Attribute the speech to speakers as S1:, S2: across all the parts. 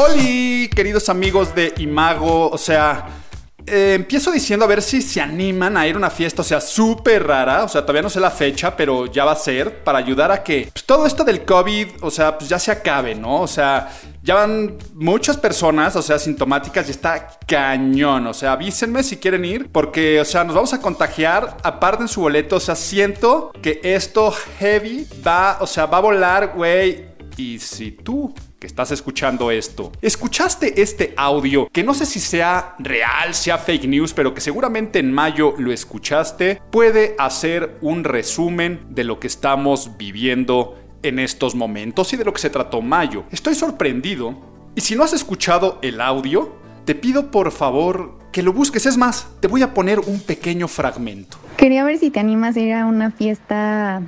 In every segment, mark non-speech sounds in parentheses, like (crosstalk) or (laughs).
S1: Hola, queridos amigos de Imago. O sea, eh, empiezo diciendo a ver si se animan a ir a una fiesta, o sea, súper rara. O sea, todavía no sé la fecha, pero ya va a ser para ayudar a que pues, todo esto del COVID, o sea, pues ya se acabe, ¿no? O sea, ya van muchas personas, o sea, sintomáticas y está cañón. O sea, avísenme si quieren ir, porque, o sea, nos vamos a contagiar. Aparten su boleto, o sea, siento que esto heavy va, o sea, va a volar, güey. Y si tú que estás escuchando esto, escuchaste este audio que no sé si sea real, sea fake news, pero que seguramente en mayo lo escuchaste, puede hacer un resumen de lo que estamos viviendo en estos momentos y de lo que se trató mayo. Estoy sorprendido y si no has escuchado el audio, te pido por favor que lo busques. Es más, te voy a poner un pequeño fragmento.
S2: Quería ver si te animas a ir a una fiesta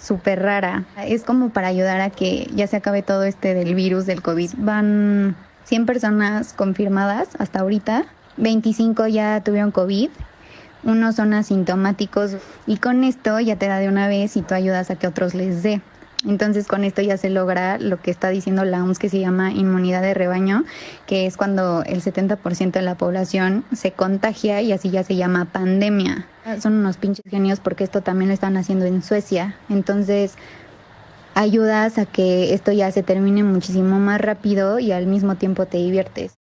S2: súper rara. Es como para ayudar a que ya se acabe todo este del virus del COVID. Van 100 personas confirmadas hasta ahorita, 25 ya tuvieron COVID, unos son asintomáticos y con esto ya te da de una vez y tú ayudas a que otros les dé. Entonces con esto ya se logra lo que está diciendo la OMS que se llama inmunidad de rebaño, que es cuando el 70% de la población se contagia y así ya se llama pandemia. Son unos pinches genios porque esto también lo están haciendo en Suecia. Entonces ayudas a que esto ya se termine muchísimo más rápido y al mismo tiempo te diviertes.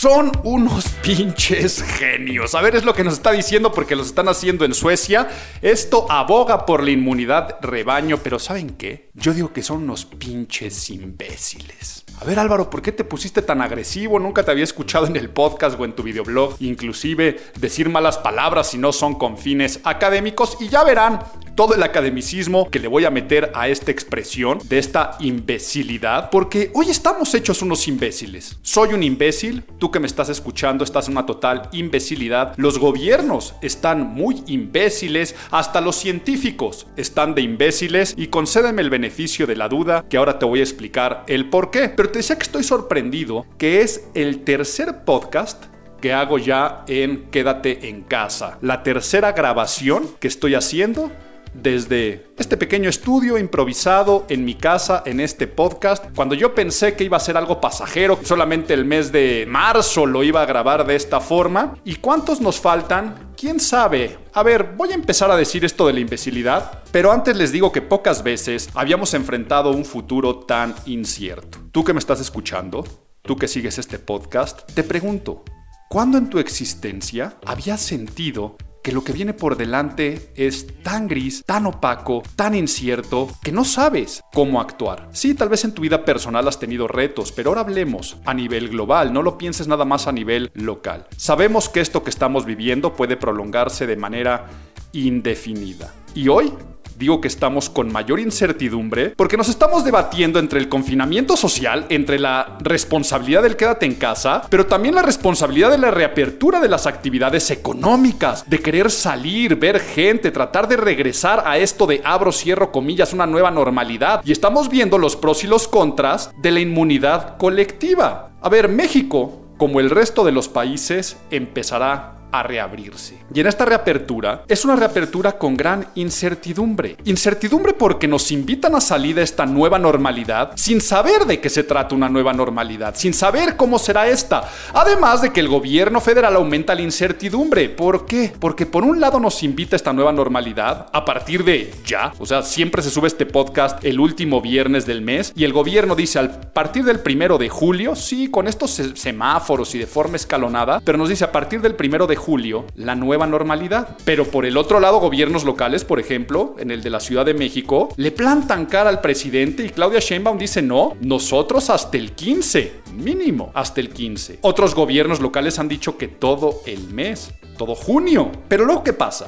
S1: Son unos (laughs) pinches genios. A ver, es lo que nos está diciendo porque los están haciendo en Suecia. Esto aboga por la inmunidad rebaño, pero ¿saben qué? Yo digo que son unos pinches imbéciles. A ver Álvaro, ¿por qué te pusiste tan agresivo? Nunca te había escuchado en el podcast o en tu videoblog, inclusive decir malas palabras si no son con fines académicos y ya verán todo el academicismo que le voy a meter a esta expresión de esta imbecilidad, porque hoy estamos hechos unos imbéciles. Soy un imbécil, que me estás escuchando estás en una total imbecilidad, los gobiernos están muy imbéciles, hasta los científicos están de imbéciles y concédeme el beneficio de la duda que ahora te voy a explicar el por qué. Pero te decía que estoy sorprendido que es el tercer podcast que hago ya en Quédate en casa. La tercera grabación que estoy haciendo desde este pequeño estudio improvisado en mi casa, en este podcast, cuando yo pensé que iba a ser algo pasajero, solamente el mes de marzo lo iba a grabar de esta forma. ¿Y cuántos nos faltan? ¿Quién sabe? A ver, voy a empezar a decir esto de la imbecilidad, pero antes les digo que pocas veces habíamos enfrentado un futuro tan incierto. Tú que me estás escuchando, tú que sigues este podcast, te pregunto, ¿cuándo en tu existencia habías sentido que lo que viene por delante es tan gris, tan opaco, tan incierto, que no sabes cómo actuar. Sí, tal vez en tu vida personal has tenido retos, pero ahora hablemos a nivel global, no lo pienses nada más a nivel local. Sabemos que esto que estamos viviendo puede prolongarse de manera indefinida. Y hoy digo que estamos con mayor incertidumbre porque nos estamos debatiendo entre el confinamiento social, entre la responsabilidad del quédate en casa, pero también la responsabilidad de la reapertura de las actividades económicas, de querer salir, ver gente, tratar de regresar a esto de abro, cierro comillas, una nueva normalidad. Y estamos viendo los pros y los contras de la inmunidad colectiva. A ver, México, como el resto de los países, empezará a reabrirse. Y en esta reapertura es una reapertura con gran incertidumbre. Incertidumbre porque nos invitan a salir de esta nueva normalidad sin saber de qué se trata una nueva normalidad, sin saber cómo será esta. Además de que el gobierno federal aumenta la incertidumbre. ¿Por qué? Porque por un lado nos invita a esta nueva normalidad a partir de ya. O sea, siempre se sube este podcast el último viernes del mes y el gobierno dice a partir del primero de julio, sí, con estos semáforos y de forma escalonada, pero nos dice a partir del primero de julio la nueva normalidad. Pero por el otro lado, gobiernos locales, por ejemplo, en el de la Ciudad de México, le plantan cara al presidente y Claudia Sheinbaum dice no, nosotros hasta el 15, mínimo hasta el 15. Otros gobiernos locales han dicho que todo el mes, todo junio. Pero luego, ¿qué pasa?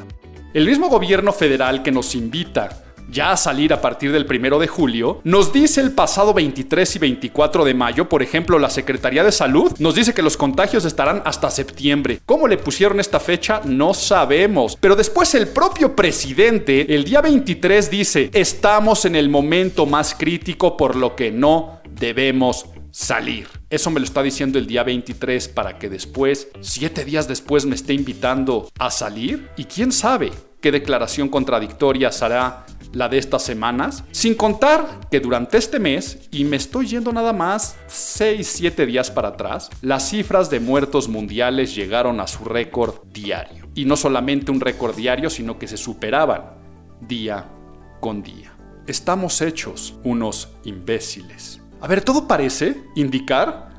S1: El mismo gobierno federal que nos invita ya a salir a partir del primero de julio, nos dice el pasado 23 y 24 de mayo, por ejemplo, la Secretaría de Salud nos dice que los contagios estarán hasta septiembre. ¿Cómo le pusieron esta fecha? No sabemos. Pero después el propio presidente, el día 23, dice, estamos en el momento más crítico por lo que no debemos salir. Eso me lo está diciendo el día 23 para que después, siete días después, me esté invitando a salir. Y quién sabe qué declaración contradictoria hará la de estas semanas, sin contar que durante este mes, y me estoy yendo nada más 6-7 días para atrás, las cifras de muertos mundiales llegaron a su récord diario. Y no solamente un récord diario, sino que se superaban día con día. Estamos hechos unos imbéciles. A ver, todo parece indicar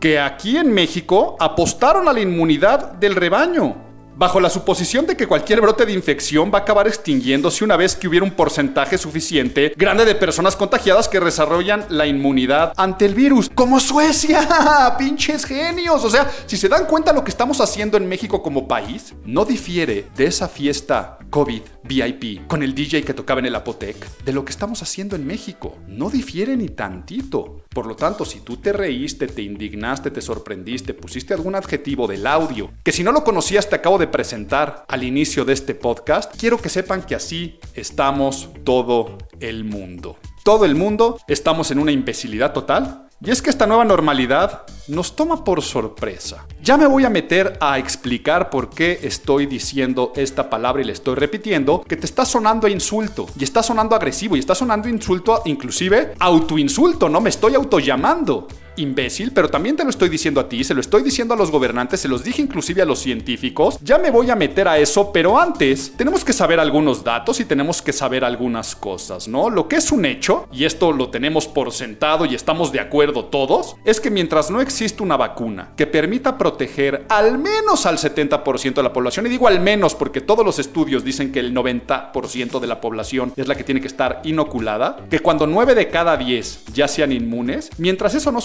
S1: que aquí en México apostaron a la inmunidad del rebaño bajo la suposición de que cualquier brote de infección va a acabar extinguiéndose una vez que hubiera un porcentaje suficiente grande de personas contagiadas que desarrollan la inmunidad ante el virus. Como Suecia, (laughs) pinches genios. O sea, si se dan cuenta lo que estamos haciendo en México como país, no difiere de esa fiesta COVID VIP con el DJ que tocaba en el Apotec de lo que estamos haciendo en México. No difiere ni tantito. Por lo tanto, si tú te reíste, te indignaste, te sorprendiste, pusiste algún adjetivo del audio, que si no lo conocías te acabo de presentar al inicio de este podcast, quiero que sepan que así estamos todo el mundo. Todo el mundo estamos en una imbecilidad total y es que esta nueva normalidad nos toma por sorpresa. Ya me voy a meter a explicar por qué estoy diciendo esta palabra y le estoy repitiendo que te está sonando insulto y está sonando agresivo y está sonando insulto inclusive autoinsulto, no me estoy autollamando imbécil, pero también te lo estoy diciendo a ti, se lo estoy diciendo a los gobernantes, se los dije inclusive a los científicos. Ya me voy a meter a eso, pero antes tenemos que saber algunos datos y tenemos que saber algunas cosas, ¿no? Lo que es un hecho, y esto lo tenemos por sentado y estamos de acuerdo todos, es que mientras no existe una vacuna que permita proteger al menos al 70% de la población, y digo al menos porque todos los estudios dicen que el 90% de la población es la que tiene que estar inoculada, que cuando 9 de cada 10 ya sean inmunes, mientras eso no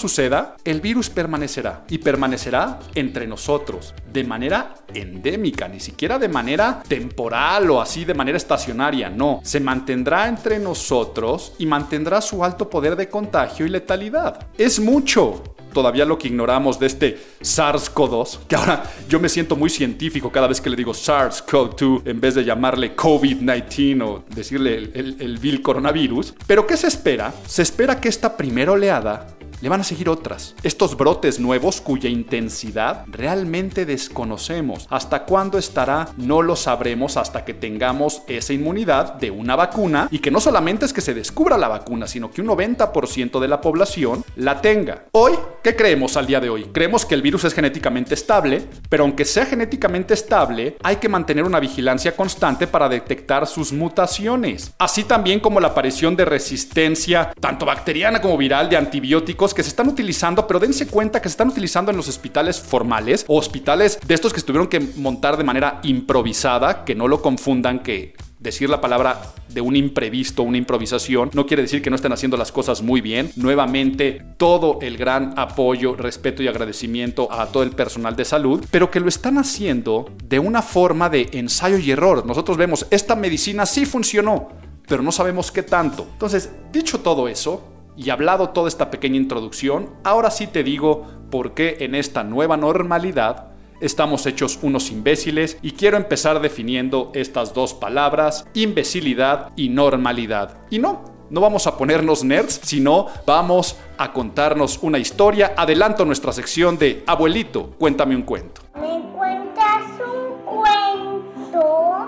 S1: el virus permanecerá y permanecerá entre nosotros de manera endémica, ni siquiera de manera temporal o así de manera estacionaria, no, se mantendrá entre nosotros y mantendrá su alto poder de contagio y letalidad. Es mucho todavía lo que ignoramos de este SARS-CoV-2, que ahora yo me siento muy científico cada vez que le digo SARS-CoV-2 en vez de llamarle COVID-19 o decirle el, el, el vil coronavirus. Pero ¿qué se espera? Se espera que esta primera oleada le van a seguir otras. Estos brotes nuevos cuya intensidad realmente desconocemos. ¿Hasta cuándo estará? No lo sabremos hasta que tengamos esa inmunidad de una vacuna y que no solamente es que se descubra la vacuna, sino que un 90% de la población la tenga. Hoy, ¿qué creemos al día de hoy? Creemos que el virus es genéticamente estable, pero aunque sea genéticamente estable, hay que mantener una vigilancia constante para detectar sus mutaciones. Así también como la aparición de resistencia, tanto bacteriana como viral, de antibióticos que se están utilizando, pero dense cuenta que se están utilizando en los hospitales formales o hospitales de estos que estuvieron que montar de manera improvisada, que no lo confundan que decir la palabra de un imprevisto, una improvisación, no quiere decir que no estén haciendo las cosas muy bien. Nuevamente, todo el gran apoyo, respeto y agradecimiento a todo el personal de salud, pero que lo están haciendo de una forma de ensayo y error. Nosotros vemos, esta medicina sí funcionó, pero no sabemos qué tanto. Entonces, dicho todo eso, y hablado toda esta pequeña introducción, ahora sí te digo por qué en esta nueva normalidad estamos hechos unos imbéciles y quiero empezar definiendo estas dos palabras, imbecilidad y normalidad. Y no, no vamos a ponernos nerds, sino vamos a contarnos una historia. Adelanto nuestra sección de Abuelito, cuéntame un cuento.
S3: ¿Me cuentas un cuento?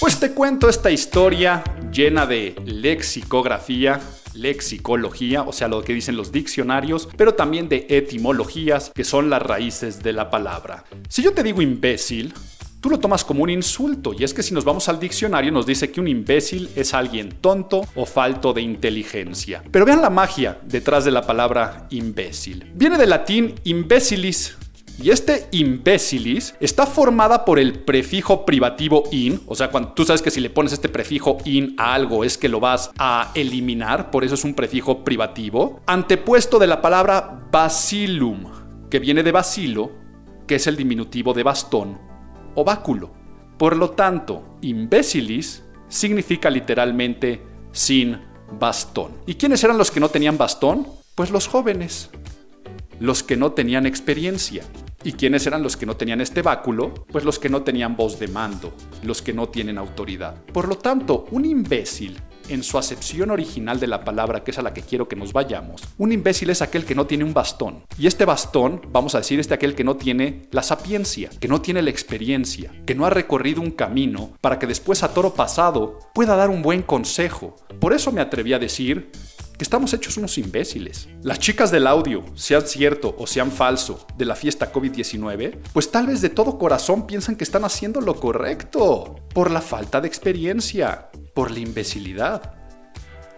S1: Pues te cuento esta historia llena de lexicografía lexicología, o sea, lo que dicen los diccionarios, pero también de etimologías, que son las raíces de la palabra. Si yo te digo imbécil, tú lo tomas como un insulto, y es que si nos vamos al diccionario nos dice que un imbécil es alguien tonto o falto de inteligencia. Pero vean la magia detrás de la palabra imbécil. Viene del latín imbécilis, y este imbécilis está formada por el prefijo privativo in, o sea, cuando tú sabes que si le pones este prefijo in a algo es que lo vas a eliminar, por eso es un prefijo privativo, antepuesto de la palabra bacillum, que viene de bacilo, que es el diminutivo de bastón o báculo. Por lo tanto, imbécilis significa literalmente sin bastón. ¿Y quiénes eran los que no tenían bastón? Pues los jóvenes, los que no tenían experiencia. ¿Y quiénes eran los que no tenían este báculo? Pues los que no tenían voz de mando, los que no tienen autoridad. Por lo tanto, un imbécil en su acepción original de la palabra, que es a la que quiero que nos vayamos, un imbécil es aquel que no tiene un bastón. Y este bastón, vamos a decir, es de aquel que no tiene la sapiencia, que no tiene la experiencia, que no ha recorrido un camino para que después a toro pasado pueda dar un buen consejo. Por eso me atreví a decir estamos hechos unos imbéciles. Las chicas del audio, sean cierto o sean falso, de la fiesta COVID-19, pues tal vez de todo corazón piensan que están haciendo lo correcto, por la falta de experiencia, por la imbecilidad.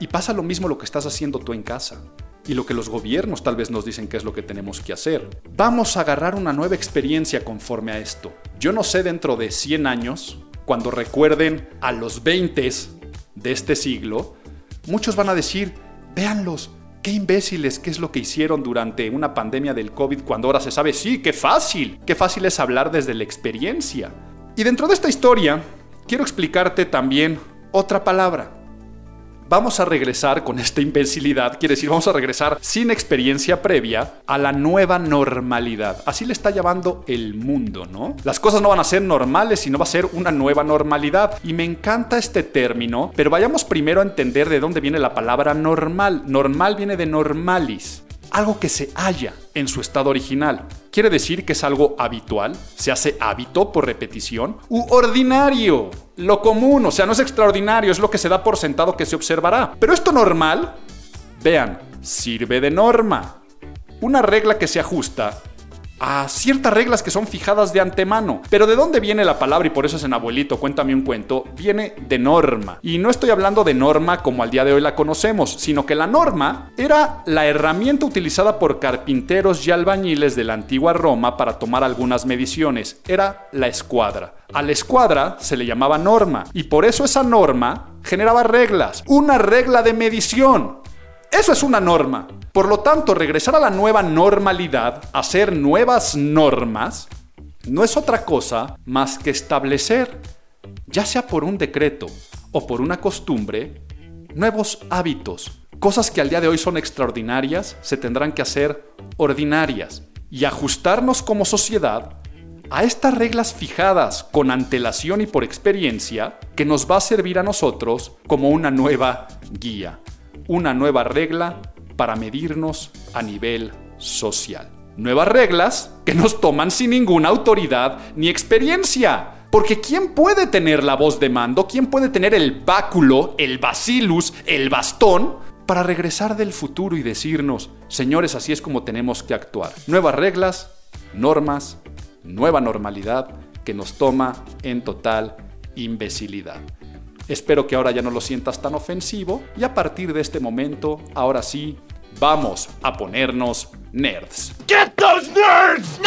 S1: Y pasa lo mismo lo que estás haciendo tú en casa. Y lo que los gobiernos tal vez nos dicen que es lo que tenemos que hacer. Vamos a agarrar una nueva experiencia conforme a esto. Yo no sé dentro de 100 años, cuando recuerden a los 20 de este siglo, muchos van a decir, véanlos, qué imbéciles, qué es lo que hicieron durante una pandemia del COVID cuando ahora se sabe, sí, qué fácil, qué fácil es hablar desde la experiencia. Y dentro de esta historia, quiero explicarte también otra palabra. Vamos a regresar con esta imbecilidad, quiere decir, vamos a regresar sin experiencia previa a la nueva normalidad. Así le está llamando el mundo, ¿no? Las cosas no van a ser normales, sino va a ser una nueva normalidad. Y me encanta este término, pero vayamos primero a entender de dónde viene la palabra normal. Normal viene de normalis, algo que se halla en su estado original. Quiere decir que es algo habitual, se hace hábito por repetición, u ordinario, lo común, o sea, no es extraordinario, es lo que se da por sentado que se observará. Pero esto normal, vean, sirve de norma. Una regla que se ajusta a ciertas reglas que son fijadas de antemano. Pero ¿de dónde viene la palabra? Y por eso es en abuelito, cuéntame un cuento. Viene de norma. Y no estoy hablando de norma como al día de hoy la conocemos, sino que la norma era la herramienta utilizada por carpinteros y albañiles de la antigua Roma para tomar algunas mediciones. Era la escuadra. A la escuadra se le llamaba norma. Y por eso esa norma generaba reglas. Una regla de medición. Eso es una norma. Por lo tanto, regresar a la nueva normalidad, hacer nuevas normas, no es otra cosa más que establecer, ya sea por un decreto o por una costumbre, nuevos hábitos. Cosas que al día de hoy son extraordinarias se tendrán que hacer ordinarias y ajustarnos como sociedad a estas reglas fijadas con antelación y por experiencia que nos va a servir a nosotros como una nueva guía, una nueva regla para medirnos a nivel social. Nuevas reglas que nos toman sin ninguna autoridad ni experiencia. Porque ¿quién puede tener la voz de mando? ¿Quién puede tener el báculo, el bacillus, el bastón para regresar del futuro y decirnos, señores, así es como tenemos que actuar? Nuevas reglas, normas, nueva normalidad que nos toma en total imbecilidad. Espero que ahora ya no lo sientas tan ofensivo y a partir de este momento, ahora sí, vamos a ponernos nerds. Get those nerds!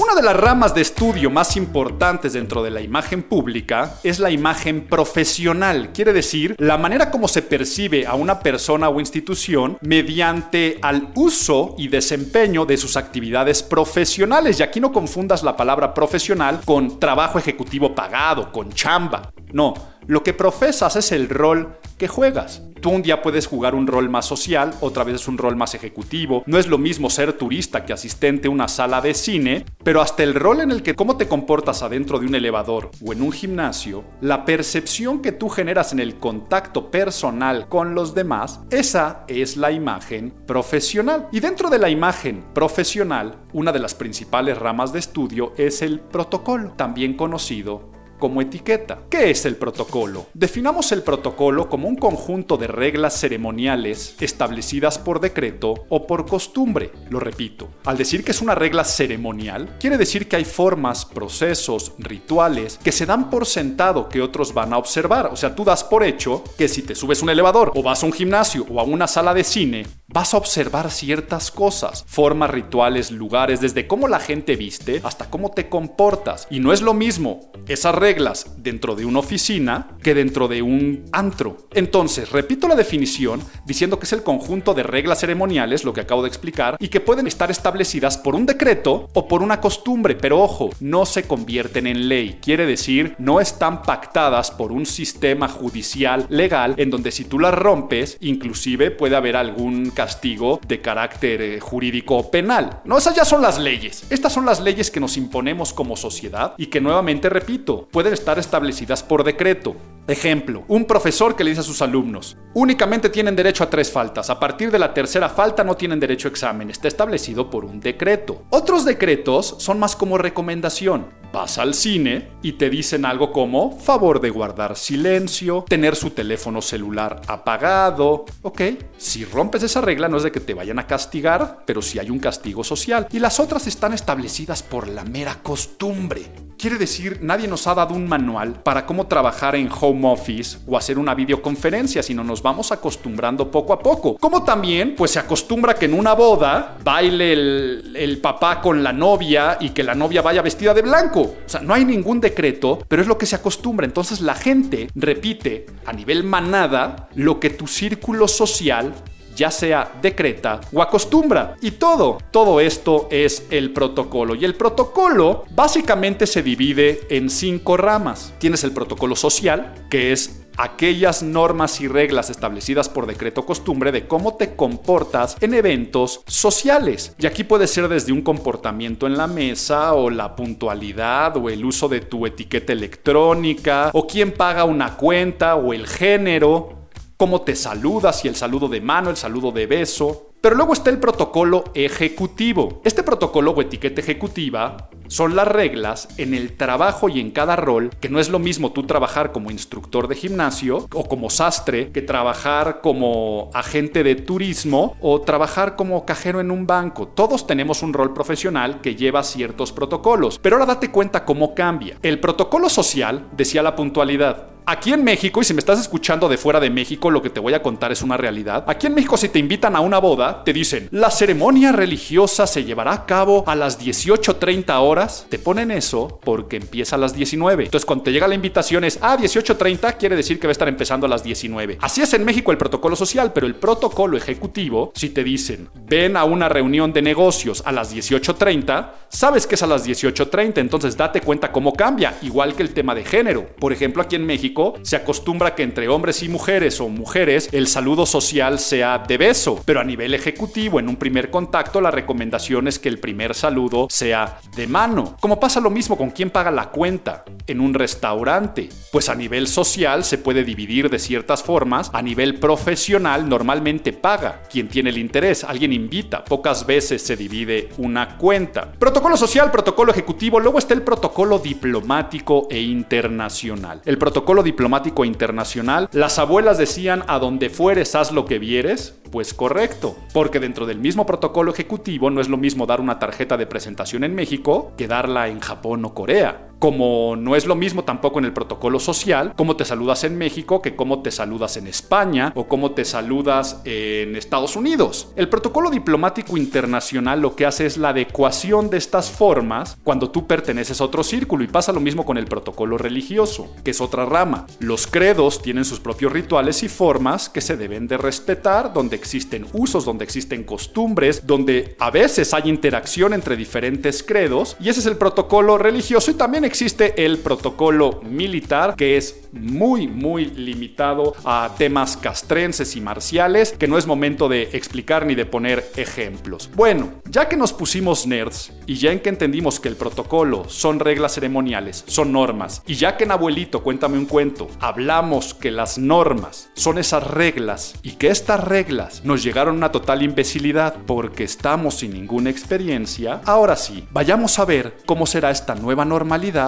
S1: Una de las ramas de estudio más importantes dentro de la imagen pública es la imagen profesional, quiere decir la manera como se percibe a una persona o institución mediante al uso y desempeño de sus actividades profesionales. Y aquí no confundas la palabra profesional con trabajo ejecutivo pagado, con chamba. No, lo que profesas es el rol que juegas. Tú un día puedes jugar un rol más social, otra vez es un rol más ejecutivo. No es lo mismo ser turista que asistente a una sala de cine, pero hasta el rol en el que cómo te comportas adentro de un elevador o en un gimnasio, la percepción que tú generas en el contacto personal con los demás, esa es la imagen profesional. Y dentro de la imagen profesional, una de las principales ramas de estudio es el protocolo, también conocido como etiqueta. ¿Qué es el protocolo? Definamos el protocolo como un conjunto de reglas ceremoniales establecidas por decreto o por costumbre. Lo repito, al decir que es una regla ceremonial, quiere decir que hay formas, procesos, rituales que se dan por sentado que otros van a observar. O sea, tú das por hecho que si te subes un elevador o vas a un gimnasio o a una sala de cine, vas a observar ciertas cosas, formas, rituales, lugares, desde cómo la gente viste hasta cómo te comportas. Y no es lo mismo esas reglas dentro de una oficina que dentro de un antro. Entonces, repito la definición diciendo que es el conjunto de reglas ceremoniales, lo que acabo de explicar, y que pueden estar establecidas por un decreto o por una costumbre, pero ojo, no se convierten en ley. Quiere decir, no están pactadas por un sistema judicial legal en donde si tú las rompes, inclusive puede haber algún castigo de carácter eh, jurídico o penal. No, esas ya son las leyes. Estas son las leyes que nos imponemos como sociedad y que nuevamente, repito, estar establecidas por decreto. Ejemplo, un profesor que le dice a sus alumnos, únicamente tienen derecho a tres faltas, a partir de la tercera falta no tienen derecho a examen, está establecido por un decreto. Otros decretos son más como recomendación. Vas al cine y te dicen algo como favor de guardar silencio, tener su teléfono celular apagado. Ok, si rompes esa regla no es de que te vayan a castigar, pero sí hay un castigo social. Y las otras están establecidas por la mera costumbre. Quiere decir, nadie nos ha dado un manual para cómo trabajar en home office o hacer una videoconferencia, sino nos vamos acostumbrando poco a poco. Como también, pues se acostumbra que en una boda baile el, el papá con la novia y que la novia vaya vestida de blanco. O sea, no hay ningún decreto, pero es lo que se acostumbra. Entonces la gente repite a nivel manada lo que tu círculo social ya sea decreta o acostumbra. Y todo, todo esto es el protocolo. Y el protocolo básicamente se divide en cinco ramas. Tienes el protocolo social, que es aquellas normas y reglas establecidas por decreto costumbre de cómo te comportas en eventos sociales. Y aquí puede ser desde un comportamiento en la mesa o la puntualidad o el uso de tu etiqueta electrónica o quién paga una cuenta o el género cómo te saludas y el saludo de mano, el saludo de beso. Pero luego está el protocolo ejecutivo. Este protocolo o etiqueta ejecutiva son las reglas en el trabajo y en cada rol, que no es lo mismo tú trabajar como instructor de gimnasio o como sastre que trabajar como agente de turismo o trabajar como cajero en un banco. Todos tenemos un rol profesional que lleva ciertos protocolos, pero ahora date cuenta cómo cambia. El protocolo social decía la puntualidad. Aquí en México, y si me estás escuchando de fuera de México, lo que te voy a contar es una realidad. Aquí en México, si te invitan a una boda, te dicen, la ceremonia religiosa se llevará a cabo a las 18.30 horas. Te ponen eso porque empieza a las 19. Entonces, cuando te llega la invitación es, ah, 18.30, quiere decir que va a estar empezando a las 19. Así es en México el protocolo social, pero el protocolo ejecutivo, si te dicen, ven a una reunión de negocios a las 18.30, sabes que es a las 18.30, entonces date cuenta cómo cambia, igual que el tema de género. Por ejemplo, aquí en México, se acostumbra que entre hombres y mujeres o mujeres el saludo social sea de beso, pero a nivel ejecutivo en un primer contacto la recomendación es que el primer saludo sea de mano. Como pasa lo mismo con quien paga la cuenta en un restaurante, pues a nivel social se puede dividir de ciertas formas, a nivel profesional normalmente paga quien tiene el interés, alguien invita, pocas veces se divide una cuenta. Protocolo social, protocolo ejecutivo, luego está el protocolo diplomático e internacional. El protocolo diplomático internacional, las abuelas decían a donde fueres haz lo que vieres, pues correcto, porque dentro del mismo protocolo ejecutivo no es lo mismo dar una tarjeta de presentación en México que darla en Japón o Corea. Como no es lo mismo tampoco en el protocolo social, cómo te saludas en México que cómo te saludas en España o cómo te saludas en Estados Unidos. El protocolo diplomático internacional lo que hace es la adecuación de estas formas cuando tú perteneces a otro círculo y pasa lo mismo con el protocolo religioso, que es otra rama. Los credos tienen sus propios rituales y formas que se deben de respetar, donde existen usos, donde existen costumbres, donde a veces hay interacción entre diferentes credos y ese es el protocolo religioso y también existe el protocolo militar que es muy muy limitado a temas castrenses y marciales que no es momento de explicar ni de poner ejemplos. Bueno, ya que nos pusimos nerds y ya en que entendimos que el protocolo son reglas ceremoniales, son normas y ya que en abuelito cuéntame un cuento, hablamos que las normas son esas reglas y que estas reglas nos llegaron una total imbecilidad porque estamos sin ninguna experiencia, ahora sí, vayamos a ver cómo será esta nueva normalidad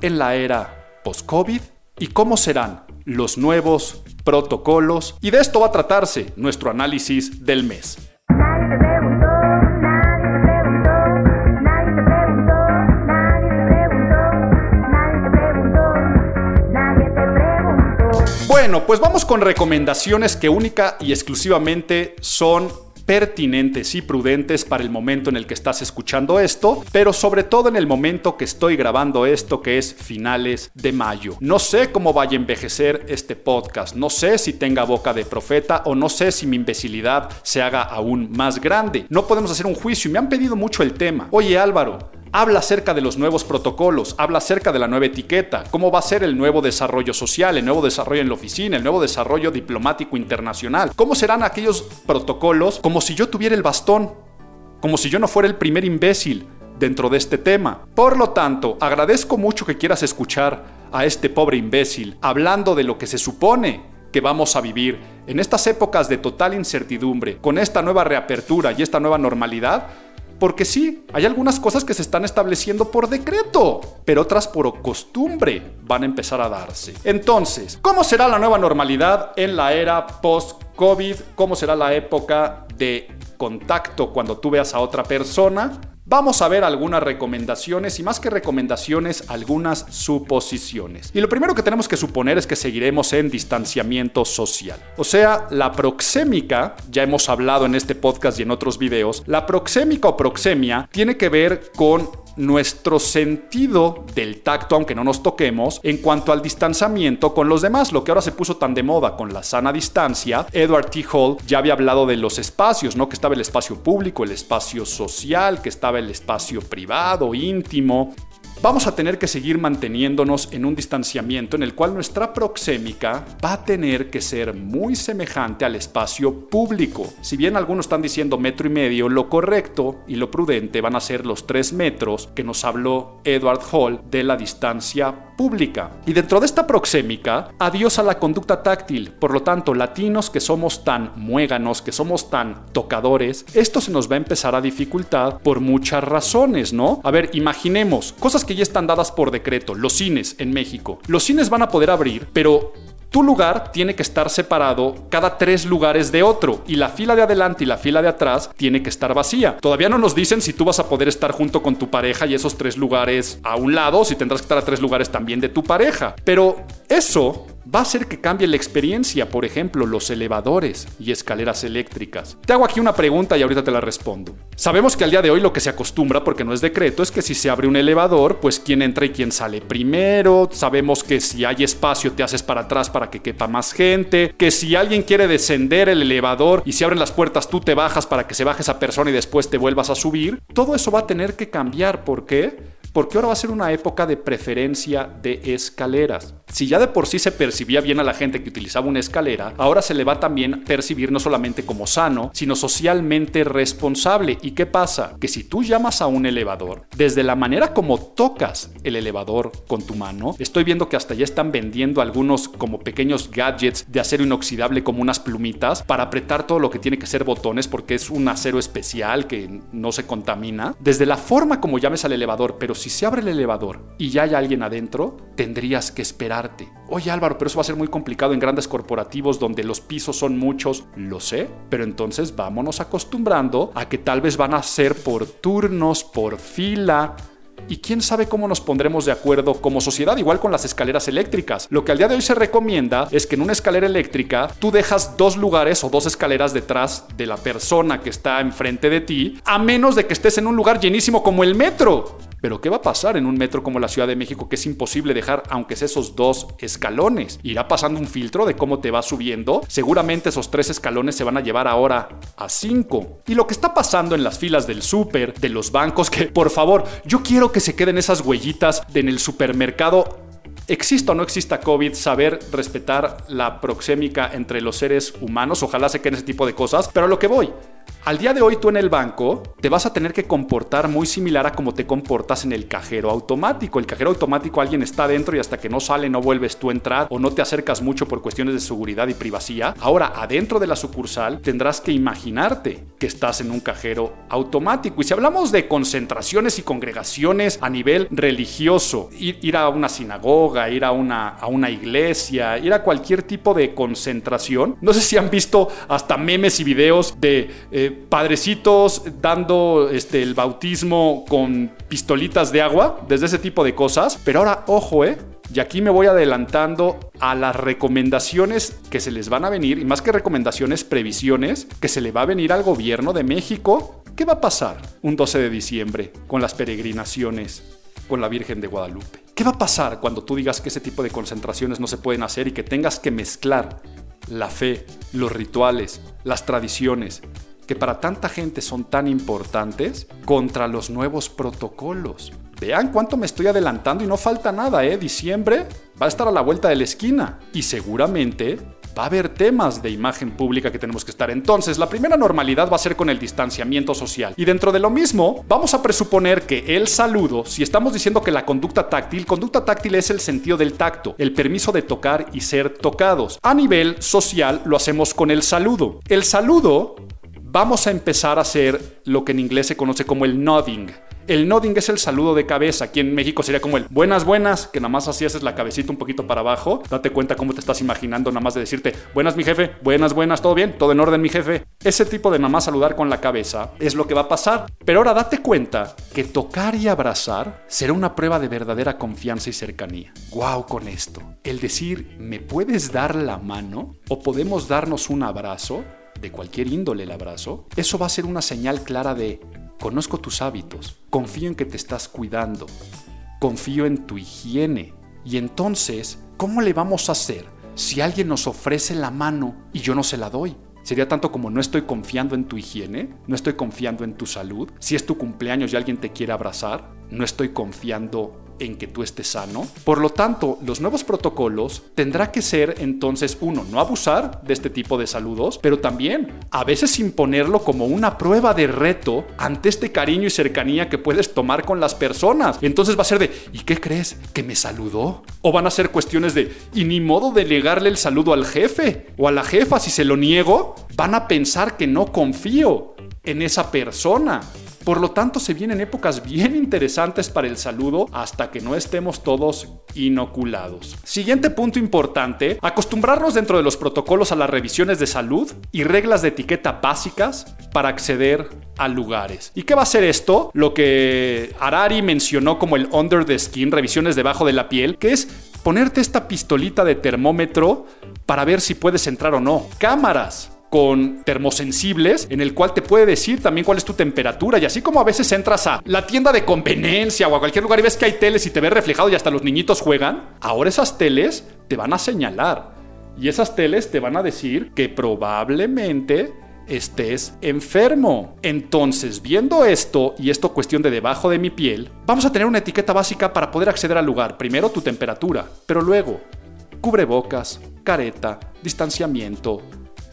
S1: en la era post-COVID y cómo serán los nuevos protocolos. Y de esto va a tratarse nuestro análisis del mes. Bueno, pues vamos con recomendaciones que única y exclusivamente son pertinentes y prudentes para el momento en el que estás escuchando esto, pero sobre todo en el momento que estoy grabando esto, que es finales de mayo. No sé cómo vaya a envejecer este podcast, no sé si tenga boca de profeta o no sé si mi imbecilidad se haga aún más grande. No podemos hacer un juicio y me han pedido mucho el tema. Oye Álvaro, Habla acerca de los nuevos protocolos, habla acerca de la nueva etiqueta, cómo va a ser el nuevo desarrollo social, el nuevo desarrollo en la oficina, el nuevo desarrollo diplomático internacional. ¿Cómo serán aquellos protocolos como si yo tuviera el bastón? Como si yo no fuera el primer imbécil dentro de este tema. Por lo tanto, agradezco mucho que quieras escuchar a este pobre imbécil hablando de lo que se supone que vamos a vivir en estas épocas de total incertidumbre, con esta nueva reapertura y esta nueva normalidad, porque sí, hay algunas cosas que se están estableciendo por decreto, pero otras por costumbre van a empezar a darse. Entonces, ¿cómo será la nueva normalidad en la era post-COVID? ¿Cómo será la época de contacto cuando tú veas a otra persona? Vamos a ver algunas recomendaciones y más que recomendaciones, algunas suposiciones. Y lo primero que tenemos que suponer es que seguiremos en distanciamiento social. O sea, la proxémica, ya hemos hablado en este podcast y en otros videos, la proxémica o proxemia tiene que ver con nuestro sentido del tacto, aunque no nos toquemos, en cuanto al distanciamiento con los demás, lo que ahora se puso tan de moda con la sana distancia. Edward T. Hall ya había hablado de los espacios, ¿no? Que estaba el espacio público, el espacio social, que estaba el espacio privado, íntimo, vamos a tener que seguir manteniéndonos en un distanciamiento en el cual nuestra proxémica va a tener que ser muy semejante al espacio público. Si bien algunos están diciendo metro y medio, lo correcto y lo prudente van a ser los tres metros que nos habló Edward Hall de la distancia pública. Y dentro de esta proxémica, adiós a la conducta táctil. Por lo tanto, latinos que somos tan muéganos, que somos tan tocadores, esto se nos va a empezar a dificultar por muchas razones, ¿no? A ver, imaginemos cosas que ya están dadas por decreto, los cines en México. Los cines van a poder abrir, pero tu lugar tiene que estar separado cada tres lugares de otro y la fila de adelante y la fila de atrás tiene que estar vacía. Todavía no nos dicen si tú vas a poder estar junto con tu pareja y esos tres lugares a un lado, si tendrás que estar a tres lugares también de tu pareja. Pero eso va a hacer que cambie la experiencia, por ejemplo, los elevadores y escaleras eléctricas. Te hago aquí una pregunta y ahorita te la respondo. Sabemos que al día de hoy lo que se acostumbra, porque no es decreto, es que si se abre un elevador, pues quién entra y quién sale primero. Sabemos que si hay espacio te haces para atrás para que quepa más gente. Que si alguien quiere descender el elevador y si abren las puertas tú te bajas para que se baje esa persona y después te vuelvas a subir. Todo eso va a tener que cambiar. ¿Por qué? porque ahora va a ser una época de preferencia de escaleras. Si ya de por sí se percibía bien a la gente que utilizaba una escalera, ahora se le va también percibir no solamente como sano, sino socialmente responsable. ¿Y qué pasa? Que si tú llamas a un elevador, desde la manera como tocas el elevador con tu mano, estoy viendo que hasta ya están vendiendo algunos como pequeños gadgets de acero inoxidable como unas plumitas para apretar todo lo que tiene que ser botones porque es un acero especial que no se contamina. Desde la forma como llames al elevador, pero si se abre el elevador y ya hay alguien adentro, tendrías que Oye Álvaro, pero eso va a ser muy complicado en grandes corporativos donde los pisos son muchos. Lo sé, pero entonces vámonos acostumbrando a que tal vez van a ser por turnos, por fila, y quién sabe cómo nos pondremos de acuerdo como sociedad, igual con las escaleras eléctricas. Lo que al día de hoy se recomienda es que en una escalera eléctrica tú dejas dos lugares o dos escaleras detrás de la persona que está enfrente de ti, a menos de que estés en un lugar llenísimo como el metro. Pero ¿qué va a pasar en un metro como la Ciudad de México que es imposible dejar aunque sea esos dos escalones? Irá pasando un filtro de cómo te va subiendo. Seguramente esos tres escalones se van a llevar ahora a cinco. Y lo que está pasando en las filas del súper, de los bancos, que por favor, yo quiero que se queden esas huellitas de en el supermercado exista o no exista COVID, saber respetar la proxémica entre los seres humanos, ojalá se queden ese tipo de cosas, pero a lo que voy, al día de hoy tú en el banco te vas a tener que comportar muy similar a como te comportas en el cajero automático. El cajero automático alguien está dentro y hasta que no sale no vuelves tú a entrar o no te acercas mucho por cuestiones de seguridad y privacidad. Ahora, adentro de la sucursal tendrás que imaginarte que estás en un cajero automático. Y si hablamos de concentraciones y congregaciones a nivel religioso, ir, a una sinagoga, ir a una, a una iglesia, ir a cualquier tipo de concentración, no sé si han visto hasta memes y videos de... Eh, padrecitos dando este, el bautismo con pistolitas de agua, desde ese tipo de cosas. Pero ahora, ojo, ¿eh? Y aquí me voy adelantando a las recomendaciones que se les van a venir, y más que recomendaciones, previsiones, que se le va a venir al gobierno de México. ¿Qué va a pasar un 12 de diciembre con las peregrinaciones con la Virgen de Guadalupe? ¿Qué va a pasar cuando tú digas que ese tipo de concentraciones no se pueden hacer y que tengas que mezclar la fe, los rituales, las tradiciones, que para tanta gente son tan importantes, contra los nuevos protocolos? Vean cuánto me estoy adelantando y no falta nada, ¿eh? Diciembre va a estar a la vuelta de la esquina y seguramente va a haber temas de imagen pública que tenemos que estar. Entonces, la primera normalidad va a ser con el distanciamiento social. Y dentro de lo mismo, vamos a presuponer que el saludo, si estamos diciendo que la conducta táctil, conducta táctil es el sentido del tacto, el permiso de tocar y ser tocados. A nivel social lo hacemos con el saludo. El saludo vamos a empezar a hacer lo que en inglés se conoce como el nodding. El nodding es el saludo de cabeza. Aquí en México sería como el buenas, buenas, que nada más así haces la cabecita un poquito para abajo. Date cuenta cómo te estás imaginando nada más de decirte buenas, mi jefe, buenas, buenas, todo bien, todo en orden, mi jefe. Ese tipo de nada más saludar con la cabeza es lo que va a pasar. Pero ahora date cuenta que tocar y abrazar será una prueba de verdadera confianza y cercanía. Wow con esto. El decir, ¿me puedes dar la mano? ¿O podemos darnos un abrazo? De cualquier índole el abrazo, eso va a ser una señal clara de Conozco tus hábitos, confío en que te estás cuidando, confío en tu higiene. Y entonces, ¿cómo le vamos a hacer si alguien nos ofrece la mano y yo no se la doy? Sería tanto como no estoy confiando en tu higiene, no estoy confiando en tu salud. Si es tu cumpleaños y alguien te quiere abrazar, no estoy confiando en que tú estés sano. Por lo tanto, los nuevos protocolos tendrá que ser entonces, uno, no abusar de este tipo de saludos, pero también a veces imponerlo como una prueba de reto ante este cariño y cercanía que puedes tomar con las personas. Entonces va a ser de, ¿y qué crees? ¿Que me saludó? O van a ser cuestiones de, y ni modo de negarle el saludo al jefe o a la jefa si se lo niego, van a pensar que no confío en esa persona. Por lo tanto, se vienen épocas bien interesantes para el saludo hasta que no estemos todos inoculados. Siguiente punto importante, acostumbrarnos dentro de los protocolos a las revisiones de salud y reglas de etiqueta básicas para acceder a lugares. ¿Y qué va a ser esto? Lo que Harari mencionó como el under the skin, revisiones debajo de la piel, que es ponerte esta pistolita de termómetro para ver si puedes entrar o no. Cámaras con termosensibles en el cual te puede decir también cuál es tu temperatura y así como a veces entras a la tienda de conveniencia o a cualquier lugar y ves que hay teles y te ves reflejado y hasta los niñitos juegan, ahora esas teles te van a señalar y esas teles te van a decir que probablemente estés enfermo. Entonces, viendo esto y esto cuestión de debajo de mi piel, vamos a tener una etiqueta básica para poder acceder al lugar. Primero tu temperatura, pero luego cubrebocas, careta, distanciamiento,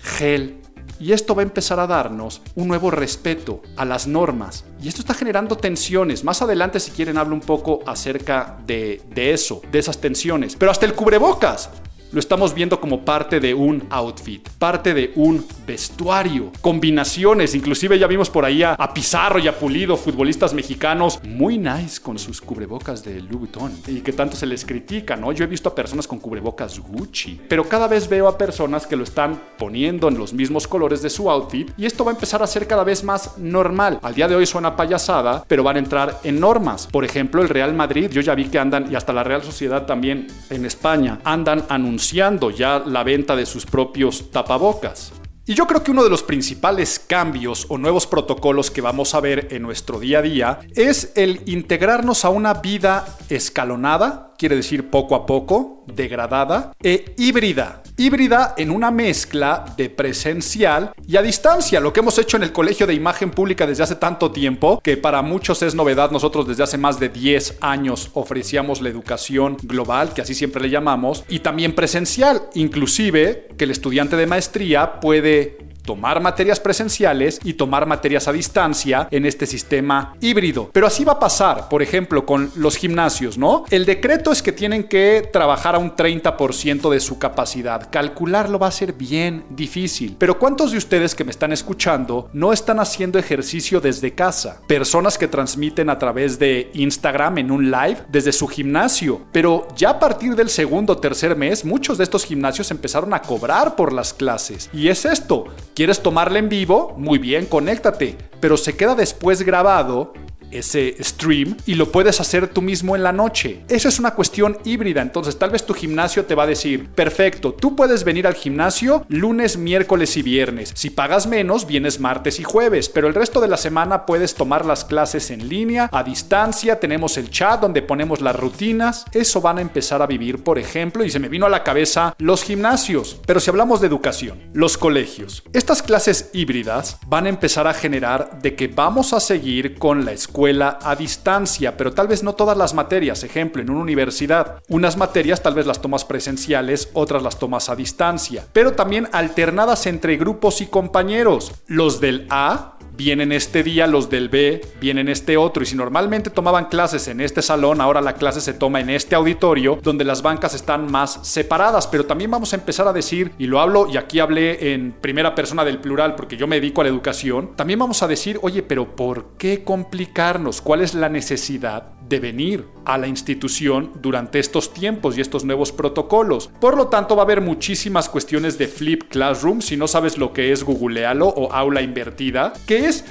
S1: gel. Y esto va a empezar a darnos un nuevo respeto a las normas. Y esto está generando tensiones. Más adelante, si quieren, hablo un poco acerca de, de eso, de esas tensiones. Pero hasta el cubrebocas lo estamos viendo como parte de un outfit, parte de un vestuario, combinaciones, inclusive ya vimos por ahí a, Pizarro y a Pulido, futbolistas mexicanos, muy nice con sus cubrebocas de Louis Vuitton y que tanto se les critica, ¿no? Yo he visto a personas con cubrebocas Gucci, pero cada vez veo a personas que lo están poniendo en los mismos colores de su outfit y esto va a empezar a ser cada vez más normal. Al día de hoy suena payasada, pero van a entrar en normas. Por ejemplo, el Real Madrid, yo ya vi que andan, y hasta la Real Sociedad también en España, andan anunciando ya la venta de sus propios tapabocas. Y yo creo que uno de los principales cambios o nuevos protocolos que vamos a ver en nuestro día a día es el integrarnos a una vida escalonada, quiere decir poco a poco, degradada, e híbrida. Híbrida en una mezcla de presencial y a distancia, lo que hemos hecho en el Colegio de Imagen Pública desde hace tanto tiempo, que para muchos es novedad, nosotros desde hace más de 10 años ofrecíamos la educación global, que así siempre le llamamos, y también presencial, inclusive que el estudiante de maestría puede tomar materias presenciales y tomar materias a distancia en este sistema híbrido. Pero así va a pasar, por ejemplo, con los gimnasios, ¿no? El decreto es que tienen que trabajar a un 30% de su capacidad. Calcularlo va a ser bien difícil. Pero ¿cuántos de ustedes que me están escuchando no están haciendo ejercicio desde casa? Personas que transmiten a través de Instagram en un live desde su gimnasio. Pero ya a partir del segundo o tercer mes, muchos de estos gimnasios empezaron a cobrar por las clases. Y es esto, ¿Quieres tomarla en vivo? Muy bien, conéctate. Pero se queda después grabado ese stream y lo puedes hacer tú mismo en la noche. Esa es una cuestión híbrida, entonces tal vez tu gimnasio te va a decir, perfecto, tú puedes venir al gimnasio lunes, miércoles y viernes. Si pagas menos, vienes martes y jueves, pero el resto de la semana puedes tomar las clases en línea, a distancia, tenemos el chat donde ponemos las rutinas. Eso van a empezar a vivir, por ejemplo, y se me vino a la cabeza los gimnasios. Pero si hablamos de educación, los colegios. Estas clases híbridas van a empezar a generar de que vamos a seguir con la escuela a distancia, pero tal vez no todas las materias. Ejemplo, en una universidad, unas materias tal vez las tomas presenciales, otras las tomas a distancia, pero también alternadas entre grupos y compañeros. Los del A vienen este día, los del B vienen este otro. Y si normalmente tomaban clases en este salón, ahora la clase se toma en este auditorio, donde las bancas están más separadas. Pero también vamos a empezar a decir, y lo hablo, y aquí hablé en primera persona del plural, porque yo me dedico a la educación, también vamos a decir, oye, pero ¿por qué complicarnos? ¿Cuál es la necesidad de venir a la institución durante estos tiempos y estos nuevos protocolos? Por lo tanto, va a haber muchísimas cuestiones de flip classroom. Si no sabes lo que es, googlealo o aula invertida, que es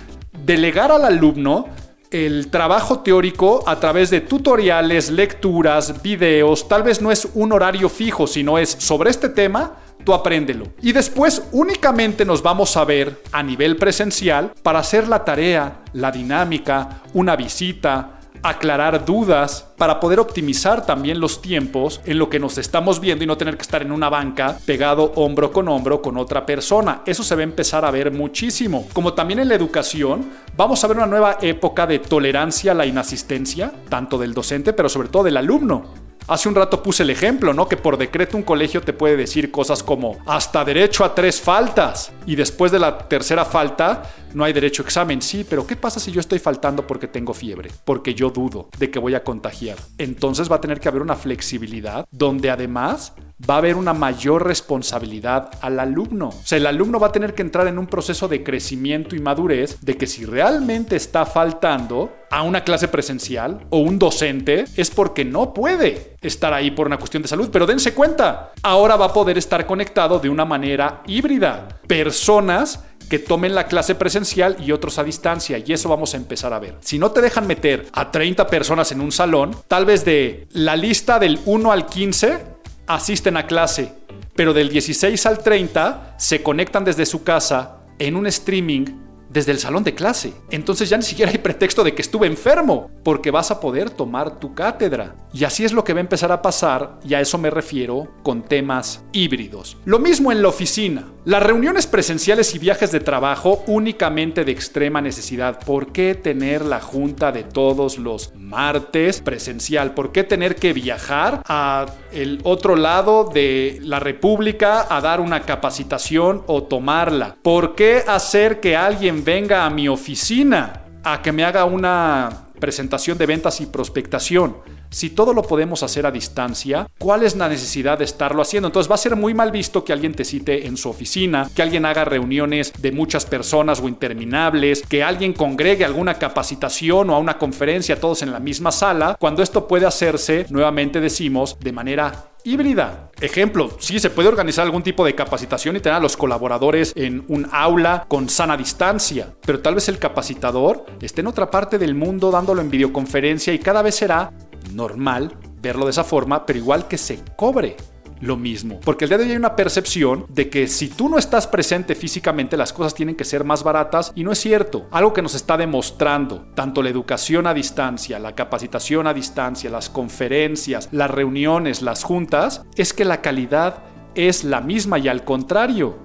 S1: delegar al alumno el trabajo teórico a través de tutoriales, lecturas, videos. Tal vez no es un horario fijo, sino es sobre este tema, tú apréndelo. Y después únicamente nos vamos a ver a nivel presencial para hacer la tarea, la dinámica, una visita, aclarar dudas, para poder optimizar también los tiempos en lo que nos estamos viendo y no tener que estar en una banca pegado hombro con hombro con otra persona. Eso se va a empezar a ver muchísimo. Como también en la educación, vamos a ver una nueva época de tolerancia a la inasistencia, tanto del docente, pero sobre todo del alumno. Hace un rato puse el ejemplo, ¿no? Que por decreto un colegio te puede decir cosas como hasta derecho a tres faltas y después de la tercera falta no hay derecho a examen. Sí, pero ¿qué pasa si yo estoy faltando porque tengo fiebre? Porque yo dudo de que voy a contagiar. Entonces va a tener que haber una flexibilidad donde además va a haber una mayor responsabilidad al alumno. O sea, el alumno va a tener que entrar en un proceso de crecimiento y madurez de que si realmente está faltando a una clase presencial o un docente es porque no puede estar ahí por una cuestión de salud. Pero dense cuenta, ahora va a poder estar conectado de una manera híbrida. Personas que tomen la clase presencial y otros a distancia. Y eso vamos a empezar a ver. Si no te dejan meter a 30 personas en un salón, tal vez de la lista del 1 al 15, asisten a clase, pero del 16 al 30 se conectan desde su casa en un streaming desde el salón de clase. Entonces ya ni siquiera hay pretexto de que estuve enfermo, porque vas a poder tomar tu cátedra. Y así es lo que va a empezar a pasar, y a eso me refiero con temas híbridos. Lo mismo en la oficina. Las reuniones presenciales y viajes de trabajo únicamente de extrema necesidad. ¿Por qué tener la junta de todos los martes presencial? ¿Por qué tener que viajar a el otro lado de la República a dar una capacitación o tomarla? ¿Por qué hacer que alguien venga a mi oficina a que me haga una presentación de ventas y prospectación? Si todo lo podemos hacer a distancia, ¿cuál es la necesidad de estarlo haciendo? Entonces va a ser muy mal visto que alguien te cite en su oficina, que alguien haga reuniones de muchas personas o interminables, que alguien congregue alguna capacitación o a una conferencia todos en la misma sala, cuando esto puede hacerse, nuevamente decimos, de manera híbrida. Ejemplo, sí se puede organizar algún tipo de capacitación y tener a los colaboradores en un aula con sana distancia, pero tal vez el capacitador esté en otra parte del mundo dándolo en videoconferencia y cada vez será normal verlo de esa forma, pero igual que se cobre lo mismo. Porque el día de hoy hay una percepción de que si tú no estás presente físicamente, las cosas tienen que ser más baratas y no es cierto. Algo que nos está demostrando tanto la educación a distancia, la capacitación a distancia, las conferencias, las reuniones, las juntas, es que la calidad es la misma y al contrario,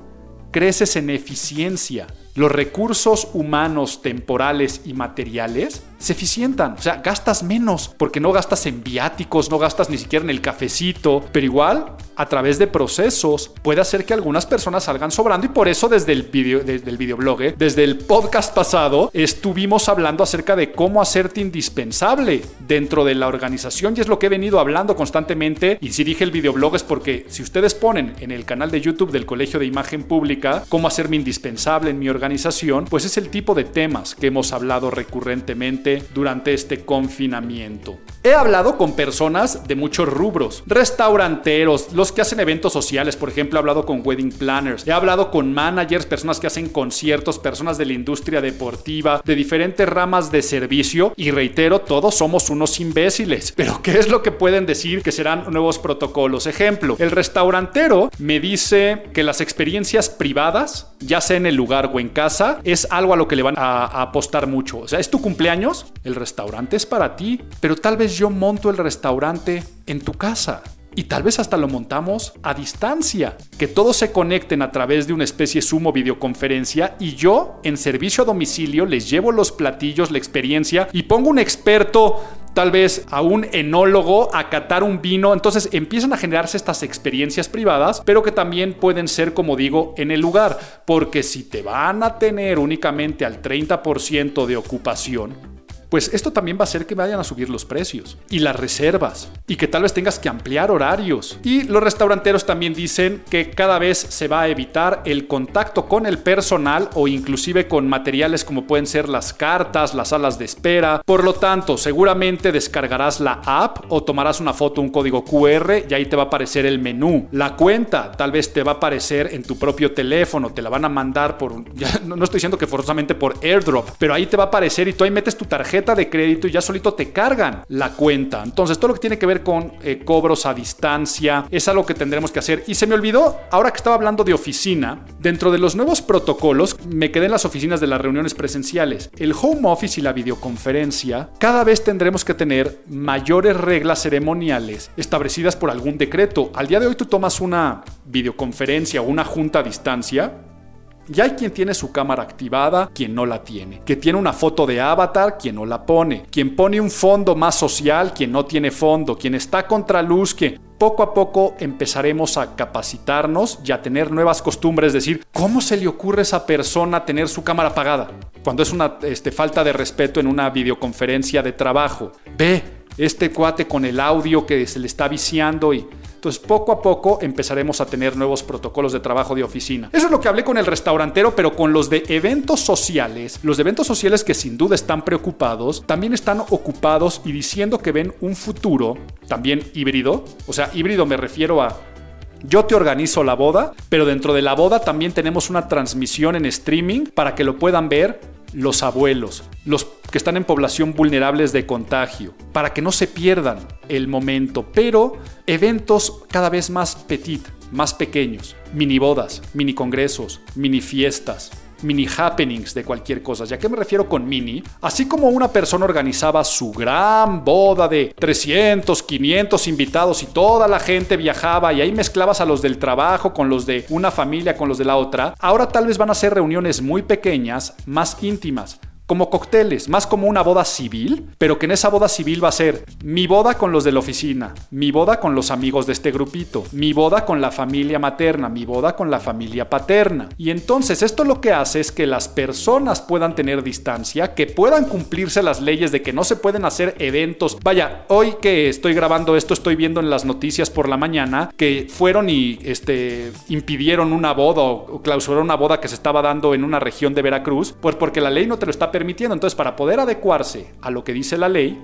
S1: creces en eficiencia. Los recursos humanos, temporales y materiales se eficientan. O sea, gastas menos porque no gastas en viáticos, no gastas ni siquiera en el cafecito, pero igual a través de procesos puede hacer que algunas personas salgan sobrando y por eso desde el video, desde el videoblog, ¿eh? desde el podcast pasado, estuvimos hablando acerca de cómo hacerte indispensable dentro de la organización y es lo que he venido hablando constantemente y si dije el videoblog es porque si ustedes ponen en el canal de YouTube del Colegio de Imagen Pública cómo hacerme indispensable en mi organización, pues es el tipo de temas que hemos hablado recurrentemente durante este confinamiento. He hablado con personas de muchos rubros, restauranteros, los que hacen eventos sociales, por ejemplo, he hablado con wedding planners, he hablado con managers, personas que hacen conciertos, personas de la industria deportiva, de diferentes ramas de servicio y reitero, todos somos unos imbéciles. Pero ¿qué es lo que pueden decir que serán nuevos protocolos? Ejemplo, el restaurantero me dice que las experiencias privadas, ya sea en el lugar o en casa, es algo a lo que le van a, apostar mucho. O sea, es tu cumpleaños, el restaurante es para ti, pero tal vez yo monto el restaurante en tu casa. Y tal vez hasta lo montamos a distancia, que todos se conecten a través de una especie sumo videoconferencia y yo en servicio a domicilio les llevo los platillos, la experiencia y pongo un experto, tal vez a un enólogo, a catar un vino. Entonces empiezan a generarse estas experiencias privadas, pero que también pueden ser, como digo, en el lugar. Porque si te van a tener únicamente al 30% de ocupación, pues esto también va a hacer que vayan a subir los precios y las reservas y que tal vez tengas que ampliar horarios. Y los restauranteros también dicen que cada vez se va a evitar el contacto con el personal o inclusive con materiales como pueden ser las cartas, las salas de espera. Por lo tanto, seguramente descargarás la app o tomarás una foto, un código QR y ahí te va a aparecer el menú. La cuenta tal vez te va a aparecer en tu propio teléfono, te la van a mandar por, (laughs) no estoy diciendo que forzosamente por airdrop, pero ahí te va a aparecer y tú ahí metes tu tarjeta de crédito y ya solito te cargan la cuenta. Entonces, todo lo que tiene que ver con eh, cobros a distancia es algo que tendremos que hacer. Y se me olvidó, ahora que estaba hablando de oficina, dentro de los nuevos protocolos, me quedé en las oficinas de las reuniones presenciales. El home office y la videoconferencia, cada vez tendremos que tener mayores reglas ceremoniales establecidas por algún decreto. Al día de hoy tú tomas una videoconferencia o una junta a distancia ya hay quien tiene su cámara activada, quien no la tiene. Que tiene una foto de avatar, quien no la pone. Quien pone un fondo más social, quien no tiene fondo. Quien está contra luz, que poco a poco empezaremos a capacitarnos y a tener nuevas costumbres. Es decir, ¿cómo se le ocurre a esa persona tener su cámara apagada? Cuando es una este, falta de respeto en una videoconferencia de trabajo. Ve, este cuate con el audio que se le está viciando y entonces, poco a poco empezaremos a tener nuevos protocolos de trabajo de oficina. Eso es lo que hablé con el restaurantero, pero con los de eventos sociales, los de eventos sociales que sin duda están preocupados, también están ocupados y diciendo que ven un futuro también híbrido. O sea, híbrido me refiero a yo te organizo la boda, pero dentro de la boda también tenemos una transmisión en streaming para que lo puedan ver los abuelos, los que están en población vulnerables de contagio, para que no se pierdan el momento, pero eventos cada vez más petit, más pequeños, mini bodas, mini congresos, mini fiestas, mini happenings de cualquier cosa. ¿Ya qué me refiero con mini? Así como una persona organizaba su gran boda de 300, 500 invitados y toda la gente viajaba y ahí mezclabas a los del trabajo con los de una familia, con los de la otra, ahora tal vez van a ser reuniones muy pequeñas, más íntimas como cócteles, más como una boda civil, pero que en esa boda civil va a ser mi boda con los de la oficina, mi boda con los amigos de este grupito, mi boda con la familia materna, mi boda con la familia paterna. Y entonces esto lo que hace es que las personas puedan tener distancia, que puedan cumplirse las leyes de que no se pueden hacer eventos. Vaya, hoy que estoy grabando esto, estoy viendo en las noticias por la mañana que fueron y este, impidieron una boda o clausuraron una boda que se estaba dando en una región de Veracruz, pues porque la ley no te lo está permitiendo permitiendo. Entonces, para poder adecuarse a lo que dice la ley,